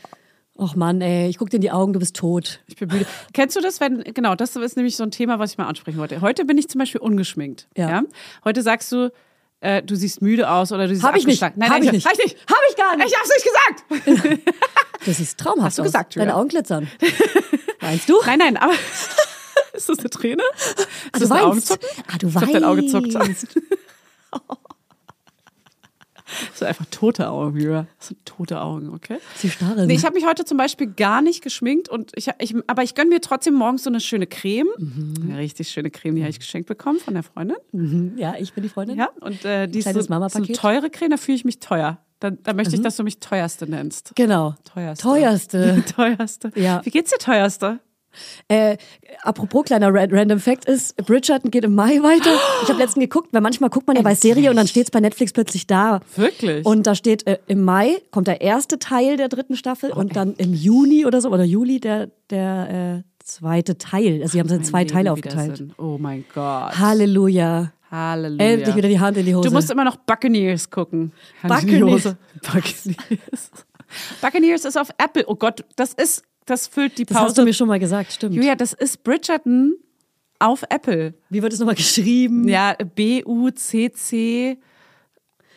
Och Mann, ey, ich guck dir in die Augen, du bist tot. Ich bin müde. Kennst du das, wenn, genau, das ist nämlich so ein Thema, was ich mal ansprechen wollte. Heute bin ich zum Beispiel ungeschminkt. Ja. Ja. Heute sagst du, äh, du siehst müde aus oder du siehst Hab ich nicht. Nein, Hab nein, ich nicht. Hab ich nicht. Hab ich gar nicht. Ich hab's nicht gesagt. Das ist traumhaft. Hast du aus. gesagt, Julia? Deine Augen glitzern. Meinst du? Nein, nein, aber ist das eine Träne? Ist Ah, das du ein weinst. Ah, du Ich glaub, dein Auge zuckt. Das sind einfach tote Augen, Julia. Das sind tote Augen, okay? Sie starren. Nee, ich habe mich heute zum Beispiel gar nicht geschminkt und ich, ich aber ich gönne mir trotzdem morgens so eine schöne Creme. Eine richtig schöne Creme, die habe ich geschenkt bekommen von der Freundin. Mhm. ja, ich bin die Freundin. Ja, und äh, die ist so, Kleines so eine teure Creme, da fühle ich mich teuer. Da, da möchte ich, dass du mich teuerste nennst. Genau. Teuerste. Teuerste. teuerste. Ja. Wie geht's dir, teuerste? Äh, apropos kleiner Ra- Random Fact ist, Bridgerton geht im Mai weiter. Ich habe letztens geguckt, weil manchmal guckt man ja bei Serie und dann steht es bei Netflix plötzlich da. Wirklich? Und da steht, äh, im Mai kommt der erste Teil der dritten Staffel und dann im Juni oder so, oder Juli der, der äh, zweite Teil. Also sie haben es in zwei Leben Teile aufgeteilt. Oh mein Gott. Halleluja. Halleluja. Endlich wieder die Hand in die Hose. Du musst immer noch Buccaneers gucken. Hand Buccaneers. Buccaneers. Buccaneers ist auf Apple. Oh Gott, das ist, das füllt die das hast du Pause. mir schon mal gesagt, stimmt. Julia, das ist Bridgerton auf Apple. Wie wird es nochmal geschrieben? Ja, B-U-C-C.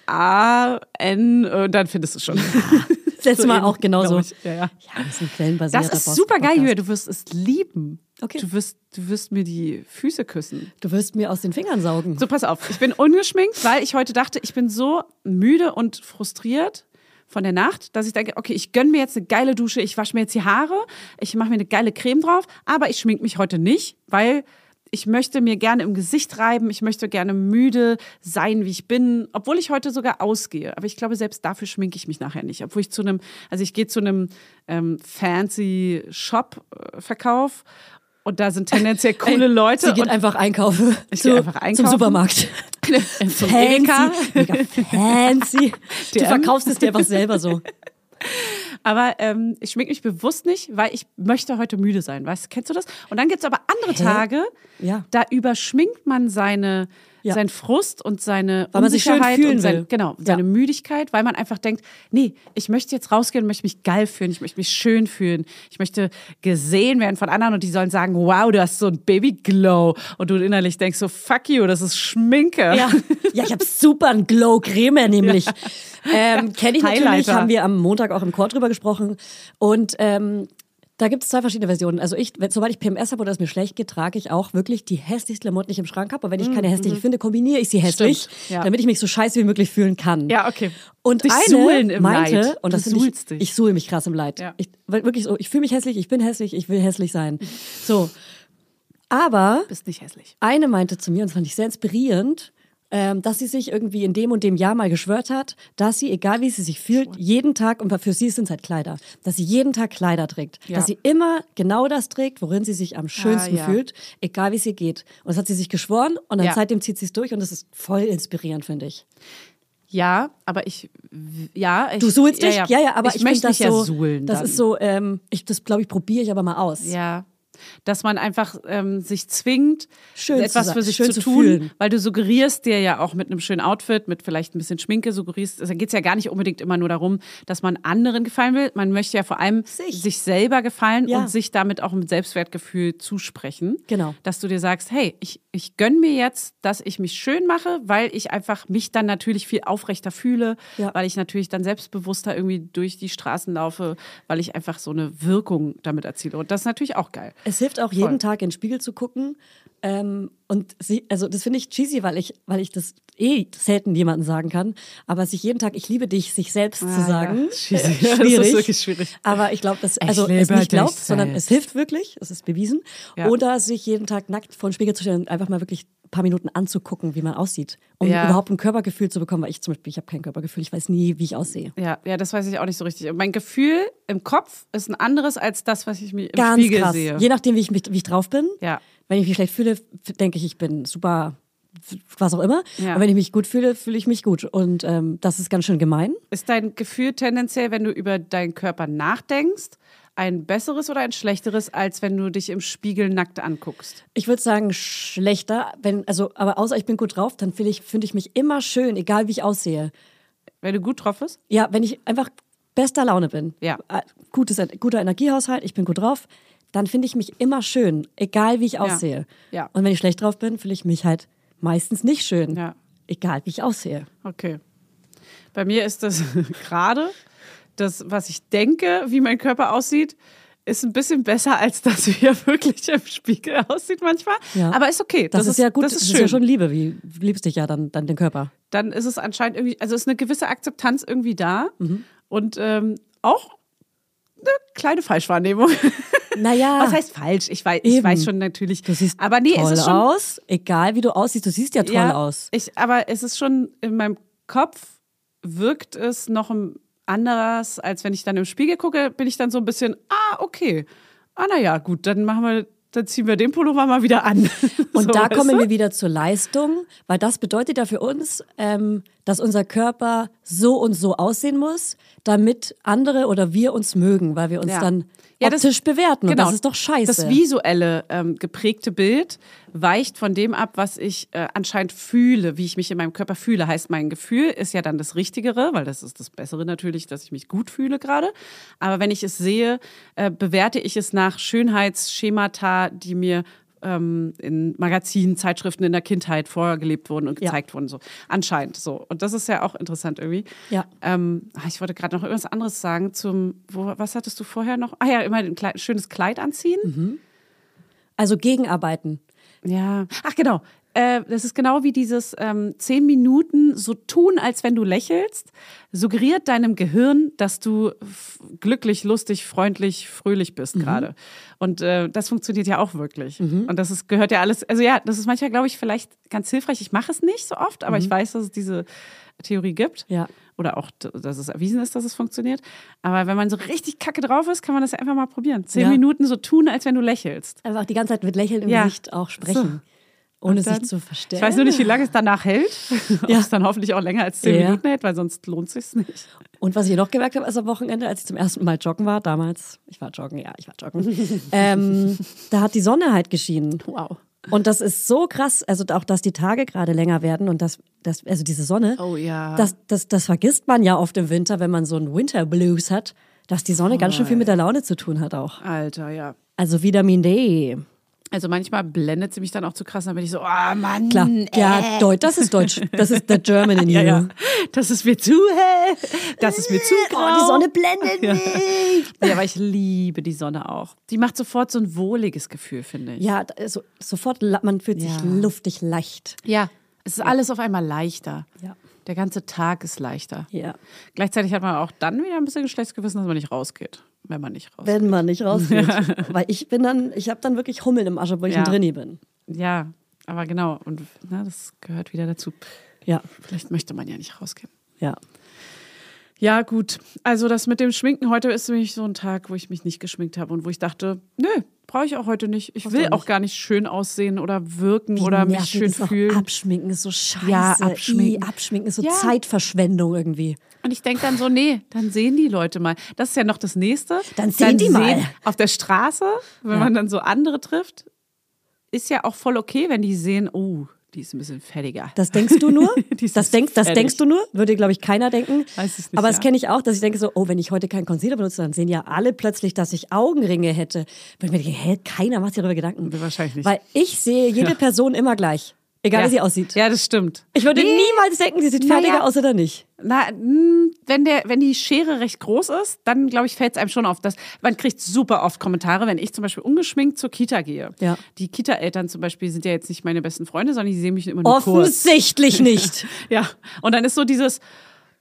A-N, und dann findest du schon. Das letzte So Mal eben, auch genauso. ich. Ja, ja. Ja, das ist ein quellenbasierter Das ist super geil. Julia. Du wirst es lieben. Okay. Du wirst, du wirst mir die Füße küssen. Du wirst mir aus den Fingern saugen. So, pass auf. Ich bin ungeschminkt, weil ich heute dachte, ich bin so müde und frustriert von der Nacht, dass ich denke, okay, ich gönne mir jetzt eine geile Dusche, ich wasche mir jetzt die Haare, ich mache mir eine geile Creme drauf, aber ich schmink mich heute nicht, weil ich möchte mir gerne im Gesicht reiben, ich möchte gerne müde sein, wie ich bin, obwohl ich heute sogar ausgehe. Aber ich glaube, selbst dafür schminke ich mich nachher nicht. Obwohl ich zu einem, also ich gehe zu einem ähm, fancy Shop-Verkauf und da sind tendenziell coole Leute. Sie geht einfach einkaufen. Ich zu, gehe einfach einkaufen. Zum Supermarkt. Zum Edeka. Fancy. Mega fancy. Du verkaufst es dir einfach selber so. Aber ähm, ich schmink mich bewusst nicht, weil ich möchte heute müde sein. Weißt kennst du das? Und dann gibt's aber andere Hä? Tage, Ja. da überschminkt man seine, Ja. seinen Frust und seine Weil Unsicherheit und sein, genau, Ja. seine Müdigkeit, weil man einfach denkt, nee, ich möchte jetzt rausgehen und möchte mich geil fühlen, ich möchte mich schön fühlen, ich möchte gesehen werden von anderen und die sollen sagen, wow, du hast so ein Babyglow und du innerlich denkst so, fuck you, das ist Schminke. Ja, ja ich habe super einen Glow-Creme nämlich. Ähm, Kenne ich natürlich, Highlighter. haben wir am Montag auch im Chor drüber gesprochen. Und ähm, da gibt es zwei verschiedene Versionen. Also ich, wenn, sobald ich PMS habe oder es mir schlecht geht, trage ich auch wirklich die hässlichsten Klamotten, die ich im Schrank habe. Aber wenn ich keine hässliche finde, kombiniere ich sie hässlich, Mhm, Stimmt, ja. damit ich mich so scheiße wie möglich fühlen kann. Ja, okay. Und Dich eine meinte, Leid. und das finde suhlst ich, dich. ich suhle mich krass im Leid. Ja. Ich, wirklich so, ich fühle mich hässlich, ich bin hässlich, ich will hässlich sein. So. Aber Bist nicht hässlich. eine meinte zu mir, und das fand ich sehr inspirierend, dass sie sich irgendwie in dem und dem Jahr mal geschwört hat, dass sie, egal wie sie sich fühlt, jeden Tag, und für sie sind es halt Kleider, dass sie jeden Tag Kleider trägt. Ja. Dass sie immer genau das trägt, worin sie sich am schönsten ja. fühlt, egal wie es ihr geht. Und das hat sie sich geschworen und dann Ja. seitdem zieht sie es durch und das ist voll inspirierend, finde ich. Ja, aber ich, ja. Ich, Du suhlst dich? Ja, Ja, ja, aber ich, ich, möchte das dich ja so, suhlen. das dann. ist so, ähm, ich, das glaube ich, probiere ich aber mal aus. Ja. Dass man einfach ähm, sich zwingt, Schön etwas für sich zu zu tun, fühlen. weil du suggerierst dir ja auch mit einem schönen Outfit, mit vielleicht ein bisschen Schminke, suggerierst, also geht es ja gar nicht unbedingt immer nur darum, dass man anderen gefallen will. Man möchte ja vor allem Sich. sich, selber gefallen Ja. und sich damit auch ein Selbstwertgefühl zusprechen. Genau. Dass du dir sagst, hey, ich, ich gönn mir jetzt, dass ich mich schön mache, weil ich einfach mich dann natürlich viel aufrechter fühle, Ja. weil ich natürlich dann selbstbewusster irgendwie durch die Straßen laufe, weil ich einfach so eine Wirkung damit erziele. Und das ist natürlich auch geil. Es hilft auch Voll. jeden Tag in den Spiegel zu gucken. Ähm, und sie, also das finde ich cheesy, weil ich, weil ich das eh selten jemandem sagen kann. Aber sich jeden Tag, ich liebe dich, sich selbst Ah, zu sagen, ja. Äh, schwierig. ist wirklich schwierig. Aber ich glaube, dass also es nicht glaubt, sondern es hilft wirklich. Es ist bewiesen. Ja. Oder sich jeden Tag nackt vor den Spiegel zu stellen und einfach mal wirklich ein paar Minuten anzugucken, wie man aussieht, um Ja. überhaupt ein Körpergefühl zu bekommen. Weil ich zum Beispiel, ich habe kein Körpergefühl, ich weiß nie, wie ich aussehe. Ja, ja, das weiß ich auch nicht so richtig. Und mein Gefühl im Kopf ist ein anderes als das, was ich mir im Ganz Spiegel krass. sehe. Je nachdem, wie ich, wie ich drauf bin. Ja. Wenn ich mich schlecht fühle, denke ich, ich bin super, was auch immer. Ja. Und wenn ich mich gut fühle, fühle ich mich gut. Und ähm, das ist ganz schön gemein. Ist dein Gefühl tendenziell, wenn du über deinen Körper nachdenkst, ein besseres oder ein schlechteres, als wenn du dich im Spiegel nackt anguckst? Ich würde sagen, schlechter. Wenn, also, aber außer ich bin gut drauf, dann finde ich, finde ich mich immer schön, egal wie ich aussehe. Wenn du gut drauf bist? Ja, wenn ich einfach bester Laune bin, Ja. äh, gutes, guter Energiehaushalt, ich bin gut drauf, dann finde ich mich immer schön, egal wie ich aussehe. Ja. Und wenn ich schlecht drauf bin, fühle ich mich halt meistens nicht schön, Ja. egal wie ich aussehe. Okay. Bei mir ist das gerade, das, was ich denke, wie mein Körper aussieht, ist ein bisschen besser als das, wie er wirklich im Spiegel aussieht manchmal. Ja. Aber ist okay. Das, ist ja gut, Das ist das ist ja schon Liebe, wie du liebst dich ja dann, dann den Körper. Dann ist es anscheinend irgendwie, also ist eine gewisse Akzeptanz irgendwie da Mhm. und ähm, auch eine kleine Falschwahrnehmung. Naja, Was heißt falsch? Ich weiß, ich weiß schon natürlich. du siehst aber nee, toll es ist schon, aus, egal wie du aussiehst, du siehst ja toll ja, aus. Ich, aber es ist schon in meinem Kopf wirkt es noch anders, als wenn ich dann im Spiegel gucke, bin ich dann so ein bisschen, ah, okay. Ah, naja, gut, dann machen wir, dann ziehen wir den Pullover mal wieder an. Und So, da kommen du? wir wieder zur Leistung, weil das bedeutet ja für uns, ähm, dass unser Körper so und so aussehen muss, damit andere oder wir uns mögen, weil wir uns Ja. dann Ja, das- optisch bewerten. Und Genau. das ist doch scheiße. Das visuelle ähm, geprägte Bild, weicht von dem ab, was ich äh, anscheinend fühle, wie ich mich in meinem Körper fühle. Heißt, mein Gefühl ist ja dann das Richtigere, weil das ist das Bessere natürlich, dass ich mich gut fühle gerade. Aber wenn ich es sehe, äh, bewerte ich es nach Schönheitsschemata, die mir ähm, in Magazinen, Zeitschriften in der Kindheit vorgelebt wurden und Ja. gezeigt wurden. So anscheinend so. Und das ist ja auch interessant irgendwie. Ja. Ähm, ah, ich wollte gerade noch irgendwas anderes sagen zum, wo, was hattest du vorher noch? Ah ja, immer ein Kleid, schönes Kleid anziehen. Also gegenarbeiten. Ja. Ach genau. Äh, das ist genau wie dieses ähm, zehn Minuten so tun, als wenn du lächelst, suggeriert deinem Gehirn, dass du glücklich, lustig, freundlich, fröhlich bist gerade. Und äh, das funktioniert ja auch wirklich. Und das ist, gehört ja alles, also ja, das ist manchmal, glaube ich, vielleicht ganz hilfreich. Ich mache es nicht so oft, aber ich weiß, dass es diese Theorie gibt. Ja. Oder auch, dass es erwiesen ist, dass es funktioniert. Aber wenn man so richtig kacke drauf ist, kann man das ja einfach mal probieren. Zehn Ja. Minuten so tun, als wenn du lächelst. Einfach die ganze Zeit mit Lächeln im Ja. Gesicht auch sprechen. Ohne Und sich dann- zu verstellen. Ich weiß nur nicht, wie lange es danach hält. Ob Ja. es dann hoffentlich auch länger als zehn Ja. Minuten hält, weil sonst lohnt es sich nicht. Und was ich noch gemerkt habe, ist am Wochenende, als ich zum ersten Mal joggen war, damals, ich war joggen, ja, ich war joggen, ähm, da hat die Sonne halt geschienen. Wow. Und das ist so krass, also auch, dass die Tage gerade länger werden und das, das also diese Sonne, Oh ja. das, das, das vergisst man ja oft im Winter, wenn man so einen Winter Blues hat, dass die Sonne ganz schön viel mit der Laune zu tun hat auch. Alter, ja. Also Vitamin D. Also manchmal blendet sie mich dann auch zu krass, dann bin ich so, oh Mann. Klar, ja, Deutsch, das ist Deutsch. Das ist the German in you. Ja, ja. Das ist mir zu hell. Das ist mir zu grau. Oh, die Sonne blendet Ja. mich. Ja, aber ich liebe die Sonne auch. Die macht sofort so ein wohliges Gefühl, finde ich. Ja, so, sofort, man fühlt sich Ja. luftig leicht. Ja. Es ist alles auf einmal leichter. Ja. Der ganze Tag ist leichter. Ja. Gleichzeitig hat man auch dann wieder ein bisschen schlechtes Gewissen, dass man nicht rausgeht, wenn man nicht rausgeht. Wenn man nicht rausgeht. Weil ich bin dann, ich habe dann wirklich Hummeln im Asche, wo ich Ja. ein Drinni bin. Ja, aber genau. Und na, das gehört wieder dazu. Ja, Vielleicht möchte man ja nicht rausgehen. ja. Ja, gut. Also das mit dem Schminken heute ist nämlich so ein Tag, wo ich mich nicht geschminkt habe und wo ich dachte, nö, brauche ich auch heute nicht. Ich Brauchst will auch auch nicht. gar nicht schön aussehen oder wirken Wie oder mich schön auch fühlen. Abschminken ist so scheiße. Ja, abschminken. I, abschminken ist so Ja. Zeitverschwendung irgendwie. Und ich denke dann so, nee, dann sehen die Leute mal. Das ist ja noch das Nächste. Dann sehen die mal. Auf der Straße, wenn Ja. man dann so andere trifft, ist ja auch voll okay, wenn die sehen, oh, die ist ein bisschen fettiger. Das denkst du nur? Das, denk, das denkst du nur? Würde, glaube ich, keiner denken. Weiß ich nicht, Aber das ja. kenne ich auch, dass ich denke so, oh, wenn ich heute keinen Concealer benutze, dann sehen ja alle plötzlich, dass ich Augenringe hätte. Wenn ich mir denke, hä, keiner macht sich darüber Gedanken. Wahrscheinlich nicht. Weil ich sehe jede Ja. Person immer gleich. Egal, ja. wie sie aussieht. Ja, das stimmt. Ich würde Nee. niemals denken, die sieht Naja. fertiger aus oder nicht. Na, mh, wenn, der, wenn die Schere recht groß ist, dann glaube ich, fällt es einem schon auf. Dass, man kriegt super oft Kommentare, wenn ich zum Beispiel ungeschminkt zur Kita gehe. Ja. Die Kita-Eltern zum Beispiel sind ja jetzt nicht meine besten Freunde, sondern die sehen mich immer nur kurz. Offensichtlich nicht. Ja, und dann ist so dieses,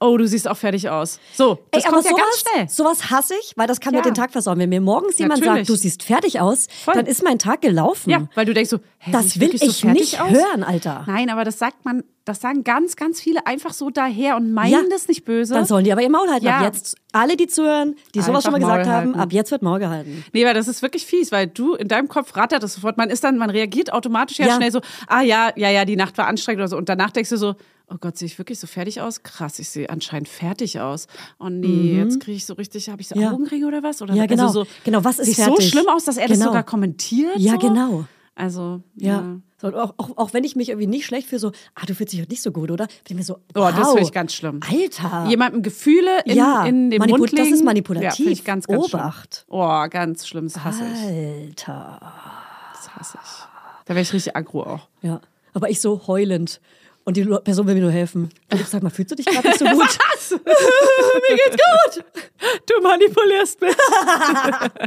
oh, du siehst auch fertig aus. So, das Ey, kommt ja sowas, ganz schnell. sowas hasse ich, weil das kann mir Ja. den Tag versauen. Wenn mir morgens jemand Natürlich. sagt, du siehst fertig aus, Voll. dann ist mein Tag gelaufen. Ja, weil du denkst so, hä, Das will so ich fertig nicht aus? hören, Alter. Nein, aber das sagt man, das sagen ganz, ganz viele einfach so daher und meinen Ja. das nicht böse. Dann sollen die aber ihr Maul halten. Ab Ja. jetzt, alle, die zuhören, die sowas Einfach schon mal gesagt Maul haben, halten. ab jetzt wird Maul gehalten. Nee, weil das ist wirklich fies, weil du in deinem Kopf rattert es sofort. Man ist dann, man reagiert automatisch ja, Ja. schnell so, ah ja, ja, ja, die Nacht war anstrengend oder so. Und danach denkst du so, oh Gott, sehe ich wirklich so fertig aus? Krass, ich sehe anscheinend fertig aus. Oh nee, jetzt kriege ich so richtig, habe ich so Mhm. Ja. Augenringe oder was? Oder Ja, genau. Also so, Genau, was ist sieht so fertig? schlimm aus, dass er das Genau. sogar kommentiert? Ja, so? genau. Also, Ja. ja. So, auch, auch, auch wenn ich mich irgendwie nicht schlecht fühle, so, ah, du fühlst dich heute nicht so gut, oder? Bin ich mir so, Oh, wow, das finde ich ganz schlimm. Alter. Jemandem Gefühle in, Ja, in den Mund legen. das ist manipulativ. Ja, ich ganz, ganz Obacht. Schlimm. Oh, ganz schlimm, das hasse ich. Alter. Das hasse ich. Da wäre ich richtig aggro auch. Ja. Aber ich so heulend. Und die Person will mir nur helfen. Ich sag mal, fühlst du dich gerade nicht so gut? Mir geht's gut. Du manipulierst mich.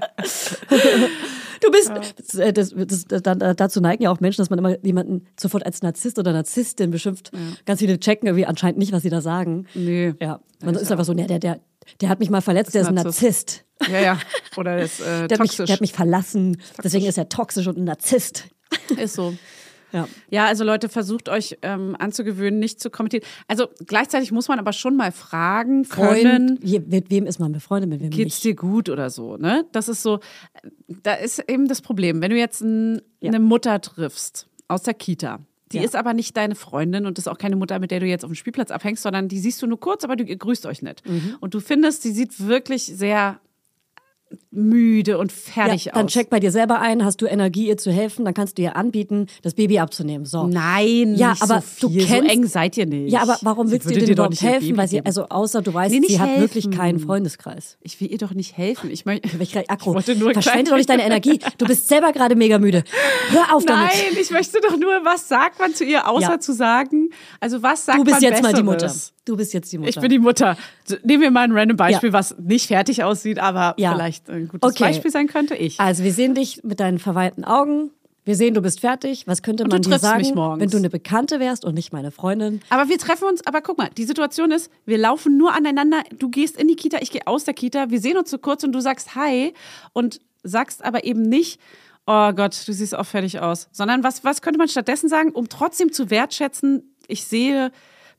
Du bist. Das, äh, das, das, das, da- dazu neigen ja auch Menschen, dass man immer jemanden sofort als Narzisst oder Narzisstin beschimpft. Ganz viele checken irgendwie anscheinend nicht, was sie da sagen. Nee. Ja. Man ist einfach so, nee, der, der, der hat mich mal verletzt, der ist ein Narzisst. Ja, ja. Oder das äh, Der hat, mich, toxisch. der hat mich verlassen. Deswegen ist er toxisch und ein Narzisst. Ist so. Ja. Ja, also Leute, versucht euch ähm, anzugewöhnen, nicht zu kommentieren. Also gleichzeitig muss man aber schon mal fragen können, Freund, mit wem ist man befreundet, mit wem geht's nicht. dir gut oder so, ne? Das ist so, da ist eben das Problem. Wenn du jetzt ein, Ja. eine Mutter triffst aus der Kita, die Ja. ist aber nicht deine Freundin und ist auch keine Mutter, mit der du jetzt auf dem Spielplatz abhängst, sondern die siehst du nur kurz, aber du grüßt euch nicht. Mhm. Und du findest, die sieht wirklich sehr müde und fertig ja, dann aus. check bei dir selber ein, hast du Energie, ihr zu helfen, dann kannst du ihr anbieten, das Baby abzunehmen. So. Nein, Ja, aber so du kennst- so eng seid ihr nicht. Ja, aber warum willst du dir denn überhaupt helfen? Baby Weil sie, also außer du weißt, Nee, nicht sie hat wirklich helfen. keinen Freundeskreis. ich will ihr doch nicht helfen. Ich meine, Ich, Akku, wollte nur verschwende doch nicht deine Energie. Du bist selber gerade mega müde. Hör auf damit. Nein, ich möchte doch nur, was sagt man zu ihr, außer Ja. zu sagen, also was sagt Du bist man jetzt mal die Mutter. Du bist jetzt die Mutter. Ich bin die Mutter. Nehmen wir mal ein random Beispiel, Ja. was nicht fertig aussieht, aber Ja. vielleicht ein gutes Okay. Beispiel sein könnte. Ich. Also wir sehen dich mit deinen verweinten Augen. Wir sehen, du bist fertig. Was könnte man dir sagen, wenn du eine Bekannte wärst und nicht meine Freundin? Aber wir treffen uns, aber guck mal, die Situation ist, wir laufen nur aneinander, du gehst in die Kita, ich gehe aus der Kita, wir sehen uns so kurz und du sagst Hi und sagst aber eben nicht, oh Gott, du siehst auch fertig aus, sondern was, was könnte man stattdessen sagen, um trotzdem zu wertschätzen, ich sehe,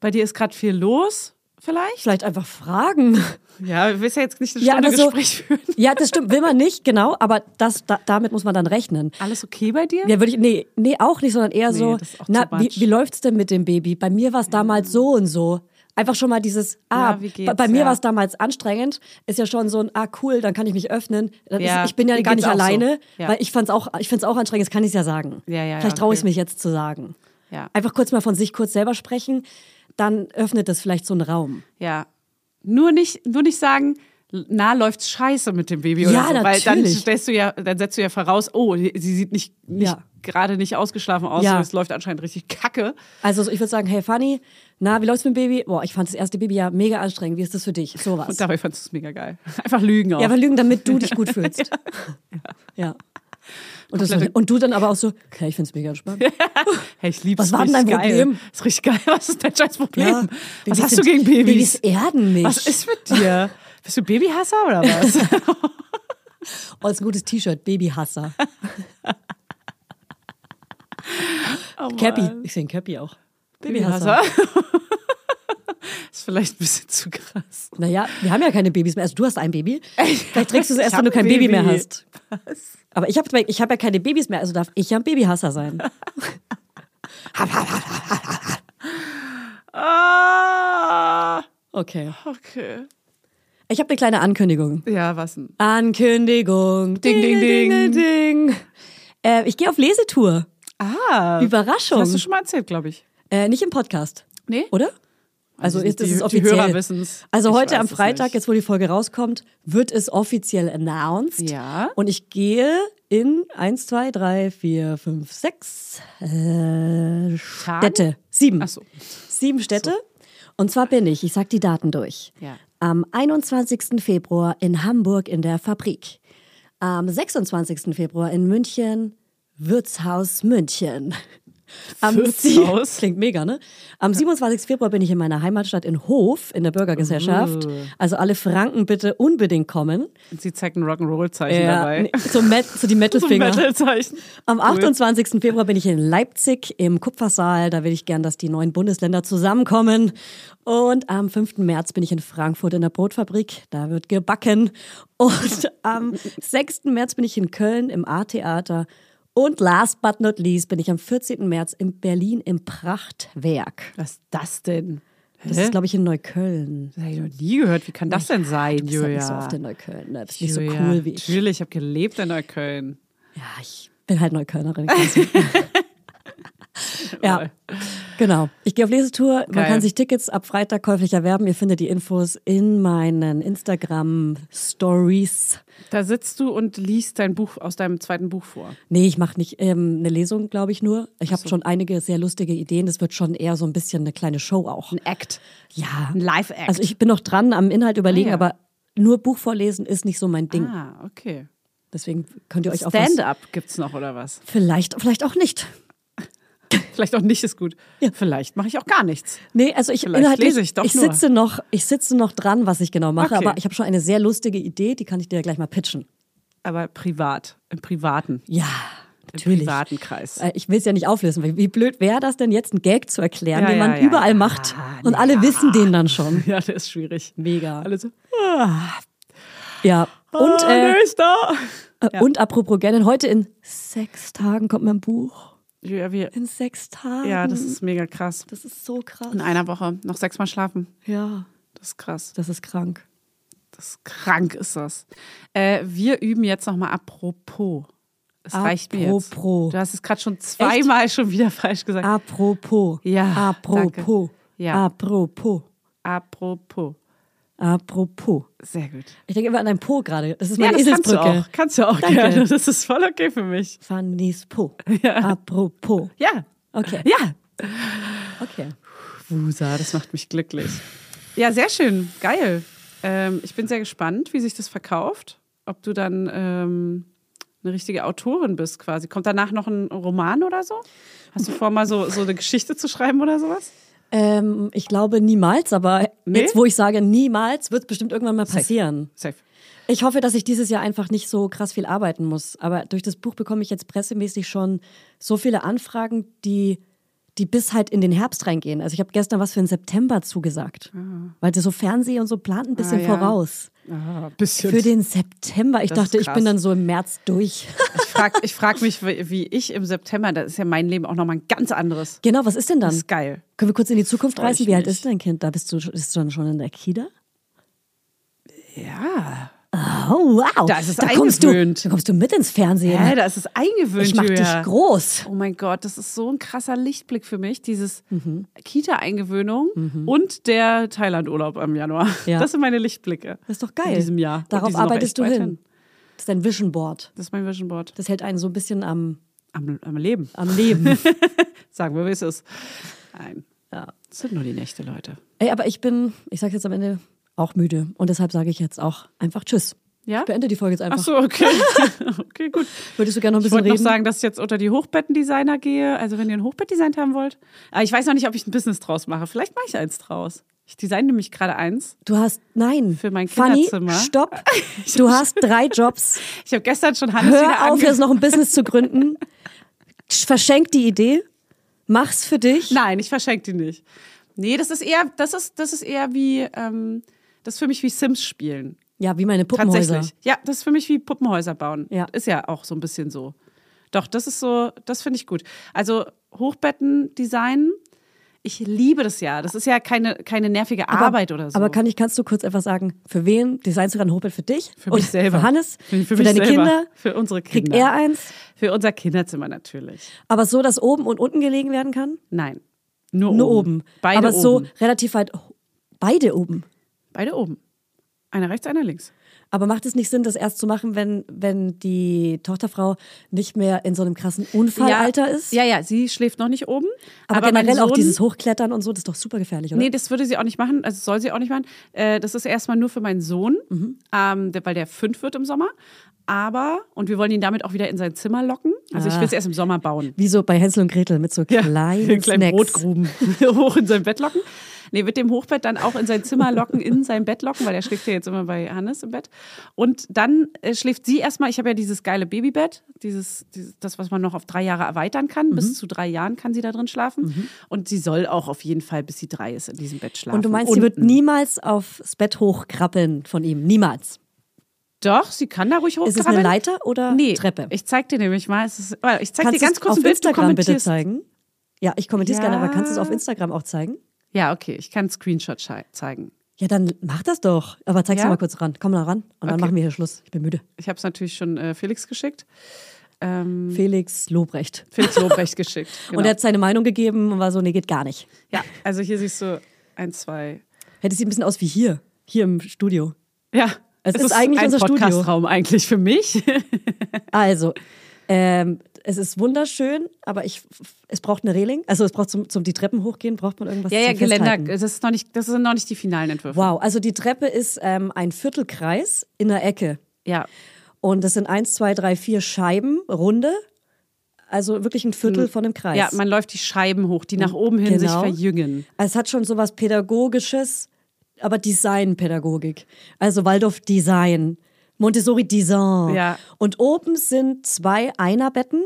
bei dir ist gerade viel los, vielleicht? Vielleicht einfach fragen. Ja, du willst ja jetzt nicht eine Ja, Stunde so- Gespräch führen. Ja, das stimmt, will man nicht, genau, aber das, da, damit muss man dann rechnen. Alles okay bei dir? Ja, würde ich, nee, nee, auch nicht, sondern eher Nee, so, na, wie, wie läuft's denn mit dem Baby? Bei mir war es damals so und so. Einfach schon mal dieses, ah, Ja, wie geht's? bei, mir Ja. war es damals anstrengend, ist ja schon so ein, ah, cool, dann kann ich mich öffnen. Ja, ist, ich bin ja gar nicht so. alleine, Ja. weil ich fand's auch, ich find's auch anstrengend, das kann ich ja sagen. Vielleicht traue ich okay. mich jetzt zu sagen. Einfach kurz mal von sich kurz selber sprechen, dann öffnet das vielleicht so einen Raum. Ja. Nur nicht, nur nicht sagen, na, läuft's scheiße mit dem Baby oder Ja, so. Weil dann natürlich. stellst du ja, dann setzt du ja voraus, oh, sie sieht nicht, nicht Ja. gerade nicht ausgeschlafen aus, Ja. es läuft anscheinend richtig kacke. Also ich würde sagen, hey Fanny, na, wie läuft's mit dem Baby? Boah, ich fand das erste Baby ja mega anstrengend. Wie ist das für dich? Sowas. Und dabei fandest du es mega geil. Einfach lügen auch. Ja, aber lügen, damit du dich gut fühlst. ja. Und, das, Komplette- und du dann aber auch so, okay, ich find's mega entspannt. hey, ich lieb's Was war denn dein geil. Problem? Ist richtig geil. Was ist dein scheiß Problem? Ja, was hast du gegen Babys? Babys erden mich. Was ist mit dir? Bist du Babyhasser oder was? Oh, ist ein gutes T-Shirt, Babyhasser. Oh Cappy. Ich sehe ein Cappy auch. Babyhasser. ist vielleicht ein bisschen zu krass. Naja, wir haben ja keine Babys mehr. Also du hast ein Baby. Vielleicht trägst du es erst, wenn du kein ein Baby, mehr Baby. hast. Aber ich habe ich hab ja keine Babys mehr, also darf ich ja ein Babyhasser sein. Ah, Okay. okay. Ich habe eine kleine Ankündigung. Ja, was denn? Ankündigung. Ding, ding, ding. ding, ding. Äh, ich gehe auf Lesetour. Ah. Überraschung. Das hast du schon mal erzählt, glaube ich. Äh, nicht im Podcast. Nee? Oder? Also die- ist es die- die offiziell. Hörer wissen's. Also Ich heute am Freitag, jetzt wo die Folge rauskommt, wird es offiziell announced. Ja. Und ich gehe in 1, 2, 3, 4, 5, 6 äh, Städte. Sieben. Ach so. Sieben Städte. Und zwar bin ich, ich sag die Daten durch. Ja. Am 21. Februar in Hamburg in der Fabrik. Am 26. Februar in München, Wirtshaus München. Am? Sie- Klingt mega, ne? Am 27. Februar bin ich in meiner Heimatstadt in Hof in der Bürgergesellschaft. Also alle Franken bitte unbedingt kommen. Und sie zeigt ein Rock'n'Roll-Zeichen dabei. nee, so, Met, so die So Metal-Finger. Metal-Zeichen. Am 28. Februar bin ich in Leipzig im Kupfersaal. Da will ich gern, dass die neuen Bundesländer zusammenkommen. Und am 5. März bin ich in Frankfurt in der Brotfabrik. Da wird gebacken. Und am 6. März bin ich in Köln im A-Theater. Und last but not least bin ich am 14. März in Berlin im Prachtwerk. Was ist das denn? Das Hä? ist, glaube ich, in Neukölln. Das habe ich noch nie gehört. Wie kann das denn sein, Du bist halt Julia? nicht so oft in Neukölln. Ne? Bist nicht so Julia, cool wie ich. Natürlich, ich habe gelebt in Neukölln. Ja, ich bin halt Neuköllnerin. ja, genau. Ich gehe auf Lesetour. Man Geil. kann sich Tickets ab Freitag käuflich erwerben. Ihr findet die Infos in meinen Instagram-Stories. Da sitzt du und liest dein Buch aus deinem zweiten Buch vor. Nee, ich mache nicht ähm, eine Lesung, glaube ich nur. Ich habe schon einige sehr lustige Ideen. Das wird schon eher so ein bisschen eine kleine Show auch. Ein Act. Ja. Ein Live-Act. Also ich bin noch dran am Inhalt überlegen, Ah, ja. aber nur Buch vorlesen ist nicht so mein Ding. Ah, okay. Deswegen könnt ihr euch auf was... Stand-up gibt's noch oder was? Vielleicht, vielleicht auch nicht. Vielleicht auch nicht ist gut. Vielleicht mache ich auch gar nichts. Nee, also ich Vielleicht inhaltlich, lese ich doch nur. sitze noch, ich sitze noch dran, was ich genau mache, Okay. aber ich habe schon eine sehr lustige Idee, die kann ich dir gleich mal pitchen. Aber privat, im Privaten. Ja, Im natürlich. privaten Kreis. Äh, Ich will es ja nicht auflösen, weil wie blöd wäre das denn jetzt, einen Gag zu erklären, Ja, den ja, man ja, überall ja. macht und Nee, alle ja. wissen den dann schon. Ja, der ist schwierig. Mega. Alle so, Ja. Und, ah, äh, der ist da. und apropos gerne, heute in sechs Tagen kommt mein Buch. Ja, wir, In sechs Tagen. ja, das ist mega krass. das ist so krass. In einer Woche noch sechsmal schlafen. Ja, Das ist krass. das ist krank. Das ist krank ist das. Äh, wir üben jetzt nochmal apropos. Es reicht mir jetzt. Apropos. Du hast es gerade schon zweimal schon wieder falsch gesagt. Apropos. Ja, Apropos. danke. Ja. Apropos. Apropos. Apropos. Sehr gut. Ich denke immer an dein Po gerade. Das ist Ja, meine das kannst du Eselsbrücke. auch. Kannst du auch gerne. Das ist voll okay für mich. Fannys Po. Ja. Apropos. Ja. Okay. Ja. Okay. Wusa, das macht mich glücklich. Ja, sehr schön. Geil. Ähm, ich bin sehr gespannt, wie sich das verkauft. Ob du dann ähm, eine richtige Autorin bist quasi. Kommt danach noch ein Roman oder so? Hast du vor, mal so, so eine Geschichte zu schreiben oder sowas? Ähm, ich glaube niemals, aber Nee? jetzt, wo ich sage niemals, wird es bestimmt irgendwann mal passieren. Safe. Ich hoffe, dass ich dieses Jahr einfach nicht so krass viel arbeiten muss. Aber durch das Buch bekomme ich jetzt pressemäßig schon so viele Anfragen, die, die bis halt in den Herbst reingehen. Also ich habe gestern was für den September zugesagt. Weil das so Fernseh und so plant ein bisschen Ah, ja. voraus. Ah, bisschen. Für den September. Ich Das dachte, ich bin dann so im März durch. ich frage ich frag mich, wie ich im September, da ist ja mein Leben auch nochmal ein ganz anderes. genau, was ist denn Das dann? ist geil. Können wir kurz in die Zukunft Freu reisen? Wie alt ist dein Kind? Da bist du, bist du dann schon in der Kita? Ja. Oh, wow. Da ist es kommst du, eingewöhnt. da kommst du mit ins Fernsehen. Hä, da ist es eingewöhnt, ich mach dich Julia. groß. Oh mein Gott, das ist so ein krasser Lichtblick für mich, dieses Mhm. Kita-Eingewöhnung und der Thailand-Urlaub im Januar. Ja. Das sind meine Lichtblicke. Das ist doch geil. In diesem Jahr. Darauf arbeitest du weit hin. Das ist dein Vision Board. Das ist mein Vision Board. Das hält einen so ein bisschen am, Am, am Leben. am Leben. Sagen wir, wie es ist. Nein. ja. Das sind nur die Nächte, Leute. Ey, aber ich bin, ich sage jetzt am Ende, auch müde. Und deshalb sage ich jetzt auch einfach Tschüss. Ja? Ich beende die Folge jetzt einfach. Ach so, okay. okay, gut. Würdest du gerne noch ein Ich bisschen wollte noch reden? sagen, dass ich jetzt unter die Hochbettendesigner gehe. Also wenn ihr ein Hochbett designt haben wollt. Aber ich weiß noch nicht, ob ich ein Business draus mache. Vielleicht mache ich eins draus. Ich designe nämlich gerade eins. du hast, nein. Für mein Fanny, Kinderzimmer. stopp. Du hast drei Jobs. Ich habe gestern schon Hannes wieder Hör auf, jetzt noch ein Business zu gründen. Verschenk die Idee. Mach's für dich. Nein, ich verschenke die nicht. Nee, das ist eher, das ist, das ist eher wie, ähm, das ist für mich wie Sims spielen. Ja, wie meine Puppenhäuser. Tatsächlich. Ja, das ist für mich wie Puppenhäuser bauen. Ja. Ist ja auch so ein bisschen so. Doch, das ist so, das finde ich gut. Also Hochbetten designen, ich liebe das ja. Das ist ja keine, keine nervige Arbeit oder so. Aber kann ich, kannst du kurz einfach sagen, für wen designst du gerade ein Hochbett für dich? für mich Und selber. Für Hannes? Für, Für, mich deine selber. Kinder? Für unsere Kinder. Kriegt er eins? Für unser Kinderzimmer natürlich. Aber so, dass oben und unten gelegen werden kann? Nein. Nur, Nur oben. oben. Beide Aber oben. so relativ weit. Beide oben. Beide oben. Einer rechts, einer links. Aber macht es nicht Sinn, das erst zu machen, wenn, wenn die Tochterfrau nicht mehr in so einem krassen Unfallalter ist? Ja, ja, sie schläft noch nicht oben. Aber, mein generell auch Sohn- dieses Hochklettern und so, das ist doch super gefährlich, oder? Nee, das würde sie auch nicht machen, also soll sie auch nicht machen. Äh, das ist erstmal nur für meinen Sohn, Mhm. ähm, weil der fünf wird im Sommer. Aber, und wir wollen ihn damit auch wieder in sein Zimmer locken. Also ich Ah. will es erst im Sommer bauen. Wie so bei Hänsel und Gretel mit so kleinen, in kleinen. Brotgruben hoch in sein Bett locken. Nee, mit dem Hochbett dann auch in sein Zimmer locken, in sein Bett locken, weil er schläft ja jetzt immer bei Hannes im Bett. Und dann äh, schläft sie erstmal, ich habe ja dieses geile Babybett, dieses, dieses, das, was man noch auf drei Jahre erweitern kann. Mhm. Bis zu drei Jahren kann sie da drin schlafen. Und sie soll auch auf jeden Fall, bis sie drei ist, in diesem Bett schlafen. Und du meinst, sie wird Unten. niemals aufs Bett hochkrabbeln von ihm? Niemals. Doch, sie kann da ruhig Ist es hochkrabbeln. eine Leiter oder Nee, Treppe? ich zeig dir nämlich mal. Ist, ich zeig kannst dir ganz kurz ein Bild, Instagram bitte zeigen? Ja, ich kommentiere es Ja. gerne, aber kannst du es auf Instagram auch zeigen? Ja, okay, ich kann einen Screenshot zeigen. Ja, dann mach das doch. Aber zeig's Ja? mal kurz ran. Komm mal ran und dann Okay. machen wir hier Schluss. Ich bin müde. Ich habe es natürlich schon äh, Felix geschickt. Ähm, Felix Lobrecht. Felix Lobrecht geschickt. Genau. Und er hat seine Meinung gegeben und war so, nee, geht gar nicht. ja, also hier siehst du ein, zwei. Hätte sieht ein bisschen aus wie hier, hier im Studio. Ja, Es ist eigentlich ein unser. Podcastraum eigentlich für mich. Also, ähm, es ist wunderschön, aber ich, es braucht eine Reling. Also es braucht zum, zum die Treppen hochgehen, braucht man irgendwas ja, ja, Geländer. Festhalten. Das ist noch nicht, das sind noch nicht die finalen Entwürfe. Wow, also die Treppe ist ähm, ein Viertelkreis in der Ecke. Ja, Und das sind eins, zwei, drei, vier Scheiben, runde. Also wirklich ein Viertel von einem Kreis. ja, man läuft die Scheiben hoch, die nach oben hin sich Genau. verjüngen. es hat schon so was Pädagogisches, aber Designpädagogik. Also Waldorf Design, Montessori Design. Ja. Und oben sind zwei Einerbetten.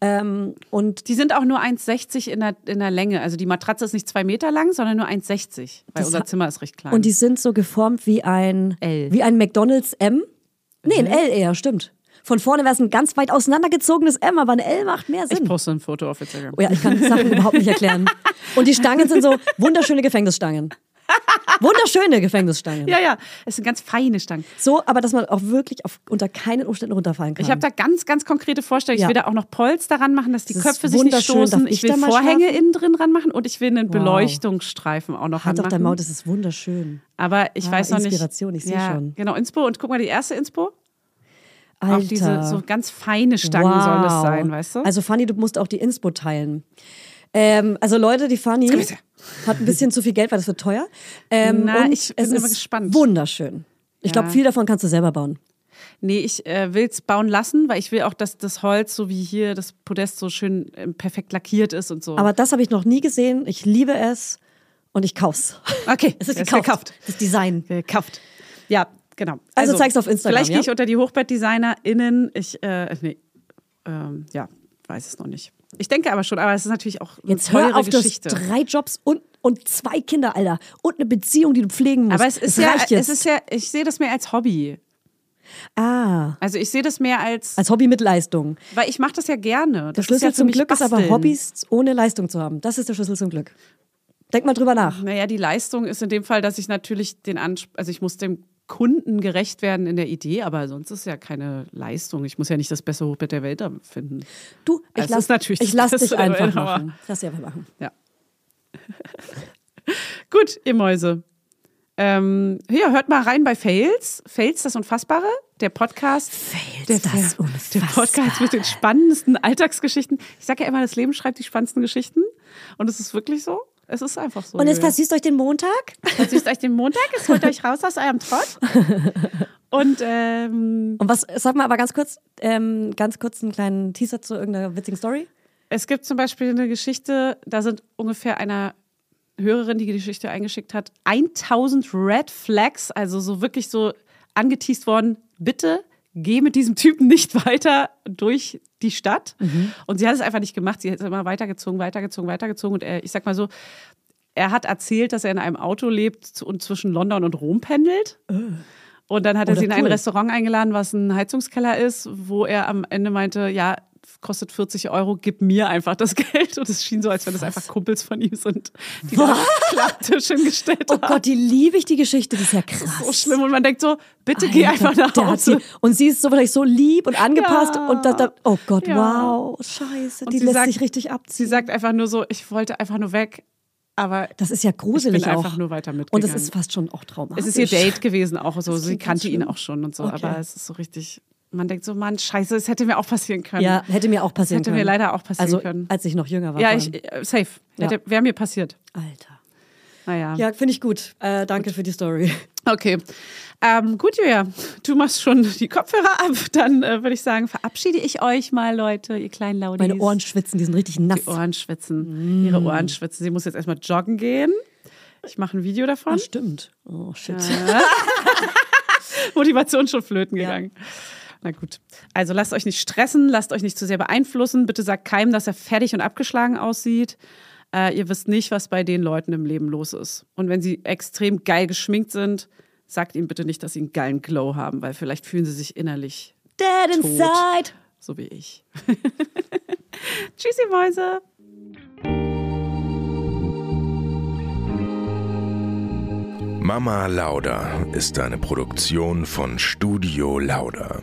Ähm, und Die sind auch nur 1,60 in der, in der Länge. Also die Matratze ist nicht zwei Meter lang, sondern nur 1,60. Weil Das unser Zimmer ist recht klein. Und die sind so geformt wie ein, L. wie ein McDonalds M. Nee, ein L eher, stimmt. Von vorne wäre es ein ganz weit auseinandergezogenes M, aber ein L macht mehr ich Sinn. poste ein Foto auf Instagram. Oh ja, ich kann Sachen überhaupt nicht erklären. Und die Stangen sind so wunderschöne Gefängnisstangen. Wunderschöne Gefängnisstangen. Ja, ja, es sind ganz feine Stangen. So, aber dass man auch wirklich auf, unter keinen Umständen runterfallen kann. Ich habe da ganz, ganz konkrete Vorstellungen. Ja. Ich will da auch noch Polster ran machen, dass die Das Köpfe sich nicht stoßen. Ich ich will Vorhänge schlafen? innen drin ranmachen und ich will einen Wow. Beleuchtungsstreifen auch noch Halt doch dein ranmachen. Maul, das ist wunderschön. Aber ich Ah, weiß noch nicht. Inspiration, ich seh ja, schon. Genau, Inspo. Und guck mal, die erste Inspo. Alter. Auch diese so ganz feine Stangen sollen das sein, weißt du? Also Fanny, du musst auch die Inspo teilen. Ähm, also Leute, die Fanny. Hat ein bisschen zu viel Geld, weil das wird teuer. Ähm, Na, ich bin es aber ist gespannt. wunderschön. Ich Ja. glaube, viel davon kannst du selber bauen. Nee, ich äh, will es bauen lassen, weil ich will auch, dass das Holz, so wie hier das Podest, so schön ähm, perfekt lackiert ist und so. Aber das habe ich noch nie gesehen. Ich liebe es und ich kauf's. okay, Es ist es gekauft. gekauft. Das Design. Gekauft. Ja, genau. Also zeig's auf Instagram, Vielleicht gehe ja? ich unter die HochbettdesignerInnen. Ich, äh, nee, ähm, ja, weiß es noch nicht. Ich denke aber schon, aber es ist natürlich auch eine Jetzt teure hör auf, du hast Geschichte. drei Jobs und, und zwei Kinder, Alter. Und eine Beziehung, die du pflegen musst. aber es ist das ja, reicht jetzt. es ist ja, ich sehe das mehr als Hobby. ah, Also ich sehe das mehr als, als Hobby mit Leistung. weil ich mache das ja gerne. Der Das Schlüssel ist ja zum Glück ist aber Basteln. Hobbys ohne Leistung zu haben. Das ist der Schlüssel zum Glück. Denk mal drüber nach. Naja, die Leistung ist in dem Fall, dass ich natürlich den Anspruch, also ich muss dem Kunden gerecht werden in der Idee, aber sonst ist ja keine Leistung. Ich muss ja nicht das beste Hochbett der Welt finden. Du, ich Es lass, ist natürlich ich lass dich einfach machen. Lass dich einfach machen. Ja. Gut, ihr Mäuse. Ähm, hier, hört mal rein bei Fails. Fails, das Unfassbare. Der Podcast. Fails, der, das der, der Podcast mit den spannendsten Alltagsgeschichten. Ich sage ja immer, das Leben schreibt die spannendsten Geschichten. Und es ist wirklich so. Es ist einfach so. Und jetzt versüßt euch den Montag? Versüßt euch den Montag, es holt euch raus aus eurem Trott. Und ähm, Und was, sag mal aber ganz kurz, ähm, ganz kurz einen kleinen Teaser zu irgendeiner witzigen Story. es gibt zum Beispiel eine Geschichte, da sind ungefähr einer Hörerin, die die Geschichte eingeschickt hat, 1000 Red Flags, also so wirklich so angeteased worden, bitte geh mit diesem Typen nicht weiter durch die Stadt. Und sie hat es einfach nicht gemacht. Sie hat es immer weitergezogen, weitergezogen, weitergezogen. Und er, ich sag mal so, er hat erzählt, dass er in einem Auto lebt und zwischen London und Rom pendelt. Und dann hat er Oder sie in ein cool. Restaurant eingeladen, was ein Heizungskeller ist, wo er am Ende meinte, ja, kostet 40 Euro, gib mir einfach das Geld. Und es schien so, als wenn das einfach Kumpels von ihm sind, die da Klapptisch hingestellt Oh haben. Gott, die liebe ich, die Geschichte, die ist ja krass. So schlimm. Und man denkt so, bitte geh Alter, einfach nach Hause. Sie, und sie ist so vielleicht so lieb und angepasst Ja. und da, da, oh Gott, Ja. wow, scheiße, Und die lässt sagt- sich richtig abziehen. Sie sagt einfach nur so, ich wollte einfach nur weg. Aber das ist ja gruselig ich bin auch. einfach nur weiter und mitgegangen. es ist fast schon auch traumatisch. Es ist ihr Date gewesen auch so. Das Sie kannte ihn auch schon und so. Okay. Aber es ist so richtig, man denkt so, Mann, scheiße, es hätte mir auch passieren können. Ja, hätte mir auch passieren hätte können. mir leider auch passieren also, können. als ich noch jünger war. Ja, ich, äh, safe. Ja. Hätte, Wäre mir passiert. Alter. Naja. Ja, finde ich gut. Äh, danke für die Story. Okay. Ähm, gut, Julia, du machst schon die Kopfhörer ab. Dann äh, würde ich sagen, verabschiede ich euch mal, Leute, ihr kleinen Laudis. Meine Ohren schwitzen, die sind richtig nass. Die Ohren schwitzen. Ihre Ohren schwitzen. Sie muss jetzt erstmal joggen gehen. Ich mache ein Video davon. Ah, stimmt. Oh, shit. Motivation schon flöten gegangen. Na gut. Also lasst euch nicht stressen, lasst euch nicht zu sehr beeinflussen. Bitte sagt keinem, dass er fertig und abgeschlagen aussieht. Äh, ihr wisst nicht, was bei den Leuten im Leben los ist. Und wenn sie extrem geil geschminkt sind, sagt ihnen bitte nicht, dass sie einen geilen Glow haben, weil vielleicht fühlen sie sich innerlich Dead Tot. inside. so wie ich. Tschüssi, Mäuse. Mama Lauda ist eine Produktion von Studio Lauda.